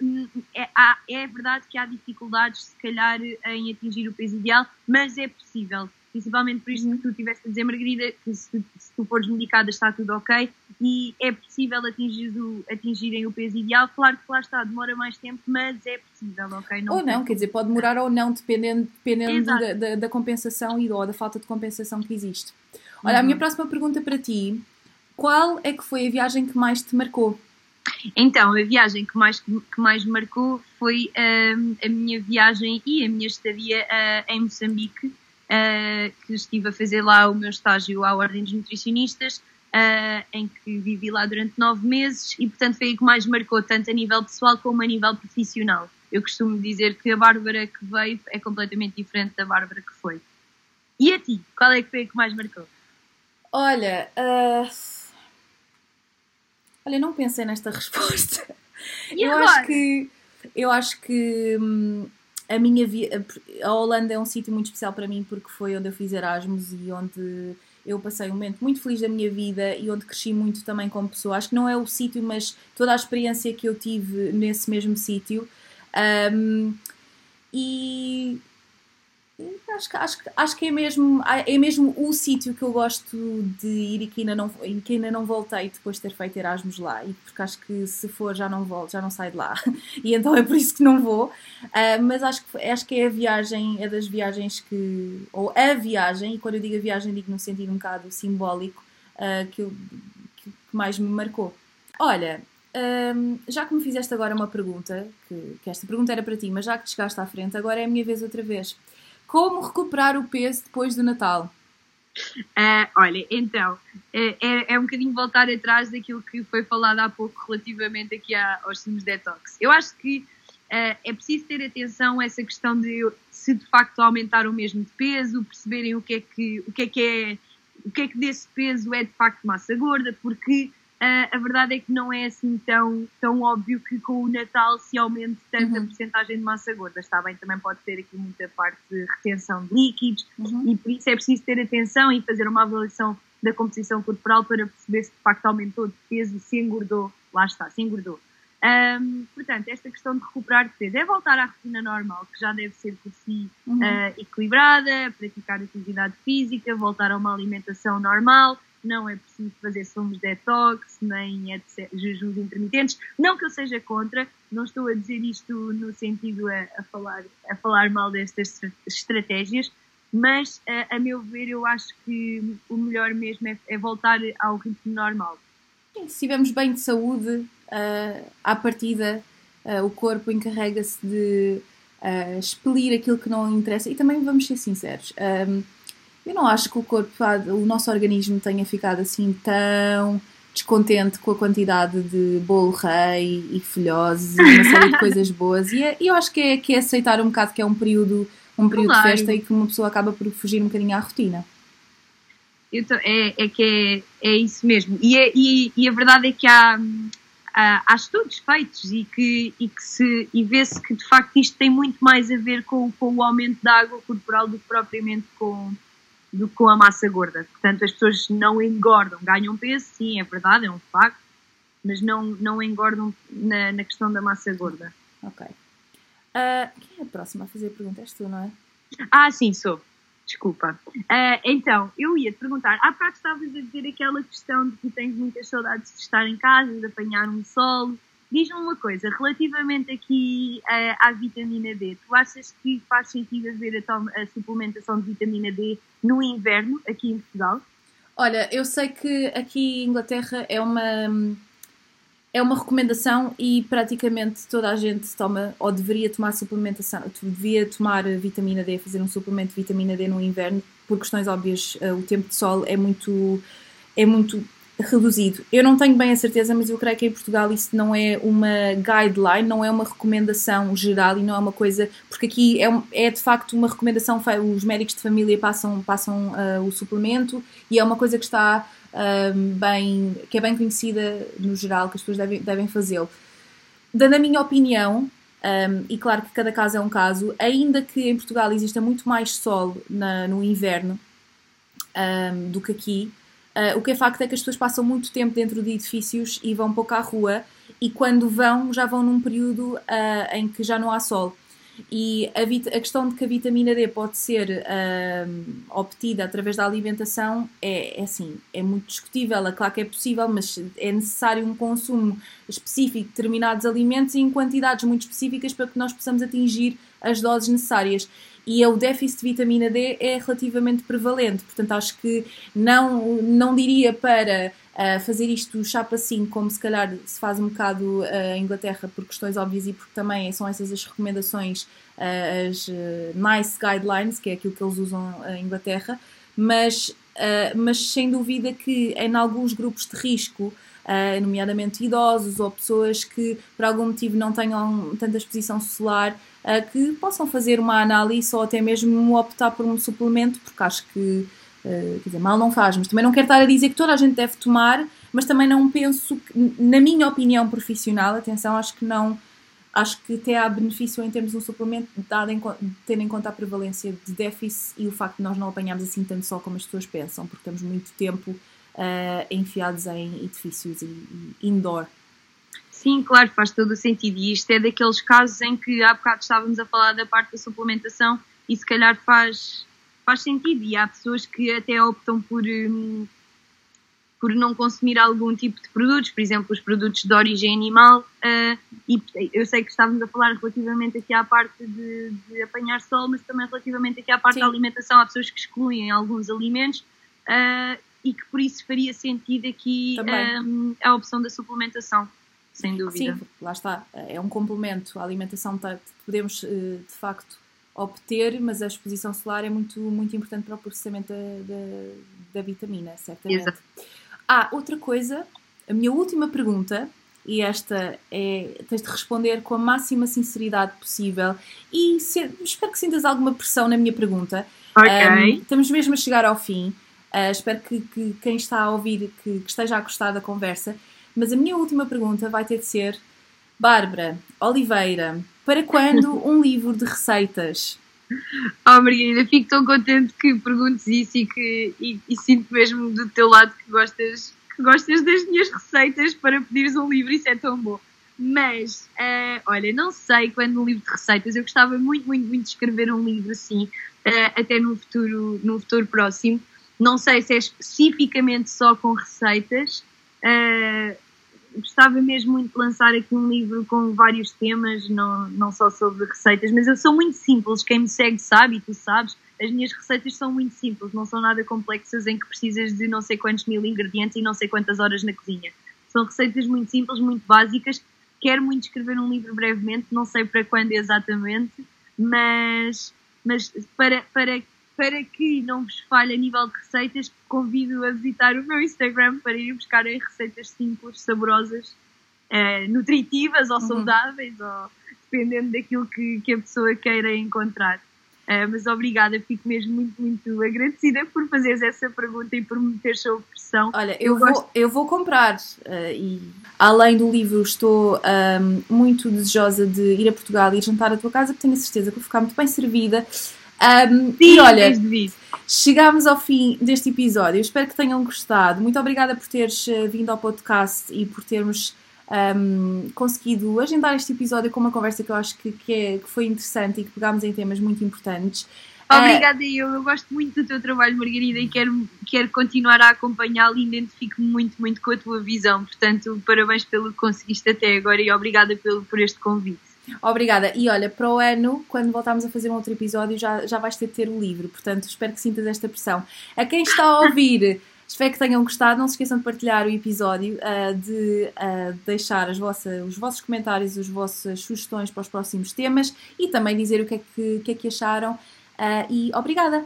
é, há, é verdade que há dificuldades se calhar em atingir o peso ideal, mas é possível. Principalmente por isto que tu tiveste a dizer, Margarida, que se, se tu fores medicada está tudo ok e é possível atingir o, atingirem o peso ideal. Claro que lá está, demora mais tempo, mas é possível, ok? Não ou não, quer dizer, pode demorar ou não, dependendo, dependendo da, da, da, compensação e ou da falta de compensação que existe. Olha, uhum. a minha próxima pergunta para ti: qual é que foi a viagem que mais te marcou? Então, a viagem que mais, que mais marcou foi uh, a minha viagem e a minha estadia uh, em Moçambique, uh, que estive a fazer lá o meu estágio à Ordem dos Nutricionistas, em que vivi lá durante nove meses e, portanto, foi o que mais marcou, tanto a nível pessoal como a nível profissional. Eu costumo dizer que a Bárbara que veio é completamente diferente da Bárbara que foi. E a ti, qual é que foi a que mais marcou? Olha, Olha, não pensei nesta resposta. E eu agora? acho que eu acho que hum, a minha via, a Holanda é um sítio muito especial para mim porque foi onde eu fiz Erasmus e onde eu passei um momento muito feliz da minha vida e onde cresci muito também como pessoa. Acho que não é o sítio, mas toda a experiência que eu tive nesse mesmo sítio. Um, e Acho que, acho, acho que é mesmo, é mesmo o sítio que eu gosto de ir e que ainda, não, que ainda não voltei depois de ter feito Erasmus lá. E porque acho que se for já não volto, já não saio de lá. E então é por isso que não vou. Uh, mas acho que, acho que é a viagem, é das viagens que. Ou a viagem, e quando eu digo a viagem, digo no sentido um bocado simbólico, uh, que, eu, que, mais me marcou. Olha, um, já que me fizeste agora uma pergunta, que, que esta pergunta era para ti, mas já que te chegaste à frente, agora é a minha vez outra vez. Como recuperar o peso depois do Natal? Uh, olha, então, é, é, é, um bocadinho voltar atrás daquilo que foi falado há pouco relativamente aqui à, aos sumos detox. Eu acho que uh, é preciso ter atenção a essa questão de se de facto aumentar o mesmo de peso, perceberem o que é que, o que, é, que é, o que é que desse peso é de facto massa gorda, porque Uh, a verdade é que não é assim tão, tão óbvio que com o Natal se aumente tanto uhum. a porcentagem de massa gorda. Está bem, também pode ter aqui muita parte de retenção de líquidos uhum. e por isso é preciso ter atenção e fazer uma avaliação da composição corporal para perceber se de facto aumentou de peso, se engordou. Lá está, se engordou. Um, portanto, esta questão de recuperar de peso é voltar à rotina normal, que já deve ser por si uhum. uh, equilibrada, praticar atividade física, voltar a uma alimentação normal, não é preciso fazer sons detox, nem etc, jejuns intermitentes. Não que eu seja contra, não estou a dizer isto no sentido a, a falar, a falar mal destas estratégias, mas a, a, meu ver eu acho que o melhor mesmo é, é voltar ao ritmo normal. se estivermos bem de saúde, uh, à partida uh, o corpo encarrega-se de uh, expelir aquilo que não interessa e também vamos ser sinceros. Eu não acho que o corpo, o nosso organismo tenha ficado assim tão descontente com a quantidade de bolo rei e folhose e uma série de coisas boas. E, é, eu acho que é, que é aceitar um bocado que é um período, um período claro. de festa e que uma pessoa acaba por fugir um bocadinho à rotina. Tô, é, é que é, é isso mesmo. E, é, e, e, a verdade é que há, há, há estudos feitos e que, e que se e vê-se que de facto isto tem muito mais a ver com, com o aumento da água corporal do que propriamente com, do que com a massa gorda. Portanto, as pessoas não engordam, ganham peso, sim, é verdade, é um facto, mas não, não engordam na, na questão da massa gorda. Ok. Uh, quem é a próxima a fazer a pergunta? És tu, não é? Ah, sim, sou. Desculpa. Uh, então, eu ia te perguntar, há bocado estavas a dizer aquela questão de que tens muitas saudades de estar em casa, de apanhar um sol, Diz-me uma coisa, relativamente aqui uh, à vitamina D, tu achas que faz sentido haver a, a, suplementação de vitamina D no inverno aqui em Portugal? Olha, eu sei que aqui em Inglaterra é uma é uma recomendação e praticamente toda a gente toma ou deveria tomar suplementação, devia tomar vitamina D, fazer um suplemento de vitamina D no inverno, por questões óbvias, uh, o tempo de sol é muito é muito reduzido. Eu não tenho bem a certeza, mas eu creio que em Portugal isso não é uma guideline, não é uma recomendação geral e não é uma coisa. Porque aqui é, é de facto uma recomendação, os médicos de família passam, passam uh, o suplemento e é uma coisa que está uh, bem. que é bem conhecida no geral, que as pessoas devem, devem fazê-lo. Dando a minha opinião, um, e claro que cada caso é um caso, ainda que em Portugal exista muito mais sol na, no inverno um, do que aqui, uh, o que é facto é que as pessoas passam muito tempo dentro de edifícios e vão pouco à rua, e quando vão, já vão num período uh, em que já não há sol. E a, a, questão de que a vitamina D pode ser uh, obtida através da alimentação é, é assim, é muito discutível. É claro que é possível, mas é necessário um consumo específico de determinados alimentos e em quantidades muito específicas para que nós possamos atingir as doses necessárias. E o déficit de vitamina D é relativamente prevalente, portanto acho que não, não diria para uh, fazer isto chapa assim, como se calhar se faz um bocado uh, em Inglaterra por questões óbvias e porque também são essas as recomendações, uh, as NICE guidelines, que é aquilo que eles usam em Inglaterra, mas, mas sem dúvida que em alguns grupos de risco, Uh, nomeadamente idosos ou pessoas que por algum motivo não tenham tanta exposição solar, uh, que possam fazer uma análise ou até mesmo optar por um suplemento, porque acho que Uh, quer dizer, mal não faz, mas também não quero estar a dizer que toda a gente deve tomar, mas também não penso que, na minha opinião profissional, atenção, acho que não, acho que até há benefício em termos de um suplemento, dado em, tendo em conta a prevalência de déficit e o facto de nós não apanharmos assim tanto sol como as pessoas pensam, porque temos muito tempo uh, enfiados em edifícios indoor. Sim, claro, faz todo o sentido. E isto é daqueles casos em que há bocado estávamos a falar da parte da suplementação e se calhar faz faz sentido e há pessoas que até optam por, um, por não consumir algum tipo de produtos, por exemplo, os produtos de origem animal. Uh, e eu sei que estávamos a falar relativamente aqui à parte de, de apanhar sol, mas também relativamente aqui à parte Sim. da alimentação. Há pessoas que excluem alguns alimentos uh, e que por isso faria sentido aqui um, a opção da suplementação. Sem dúvida. Sim, lá está. É um complemento. A alimentação tá, podemos, eh, de facto, obter, mas a exposição solar é muito, muito importante para o processamento da, da, da vitamina, certamente. Exato. Ah, outra coisa, a minha última pergunta, e esta é, tens de responder com a máxima sinceridade possível e se, espero que sintas alguma pressão na minha pergunta. Ok. Um, estamos mesmo a chegar ao fim. Uh, espero que, que, quem está a ouvir que, que esteja a gostar da conversa. Mas a minha última pergunta vai ter de ser Bárbara Oliveira, para quando um livro de receitas? Oh, Margarida, fico tão contente que perguntes isso e que e, e, sinto mesmo do teu lado que gostas, que gostas das minhas receitas para pedires um livro, isso é tão bom. Mas, uh, olha, não sei quando um livro de receitas, eu gostava muito, muito, muito de escrever um livro assim, uh, até no futuro, no futuro próximo. Não sei se é especificamente só com receitas, uh, gostava mesmo muito de lançar aqui um livro com vários temas, não, não só sobre receitas, mas eu sou muito simples, quem me segue sabe e tu sabes, as minhas receitas são muito simples, não são nada complexas em que precisas de não sei quantos mil ingredientes e não sei quantas horas na cozinha. São receitas muito simples, muito básicas. Quero muito escrever um livro brevemente, não sei para quando exatamente, mas, mas para, para para que não vos falhe a nível de receitas, convido a visitar o meu Instagram para ir buscar receitas simples, saborosas, eh, nutritivas ou uhum. saudáveis, ou dependendo daquilo que, que a pessoa queira encontrar. Uh, mas obrigada, fico mesmo muito, muito agradecida por fazeres essa pergunta e por me ter sob pressão. Olha, eu, eu vou, gosto... eu vou comprar uh, e além do livro estou um, muito desejosa de ir a Portugal e ir jantar à tua casa porque tenho a certeza que vou ficar muito bem servida um, Sim, e olha, chegámos ao fim deste episódio. Espero que tenham gostado. Muito obrigada por teres eh, vindo ao podcast e por termos um, conseguido agendar este episódio com uma conversa que eu acho que, que, é, que foi interessante e que pegámos em temas muito importantes. Obrigada, uh, eu. Eu gosto muito do teu trabalho, Margarida, e quero, quero continuar a acompanhá-lo e identifico-me muito, muito com a tua visão. Portanto, parabéns pelo que conseguiste até agora e obrigada pelo, por este convite. Obrigada. E olha, para o ano, quando voltarmos a fazer um outro episódio, já, já vais ter de ter o livro. Portanto, espero que sintas esta pressão. A quem está a ouvir, espero que tenham gostado. Não se esqueçam de partilhar o episódio, uh, de uh, deixar os vossos comentários, as vossas sugestões para os próximos temas e também dizer o que é que, que, é que acharam. Uh, e obrigada!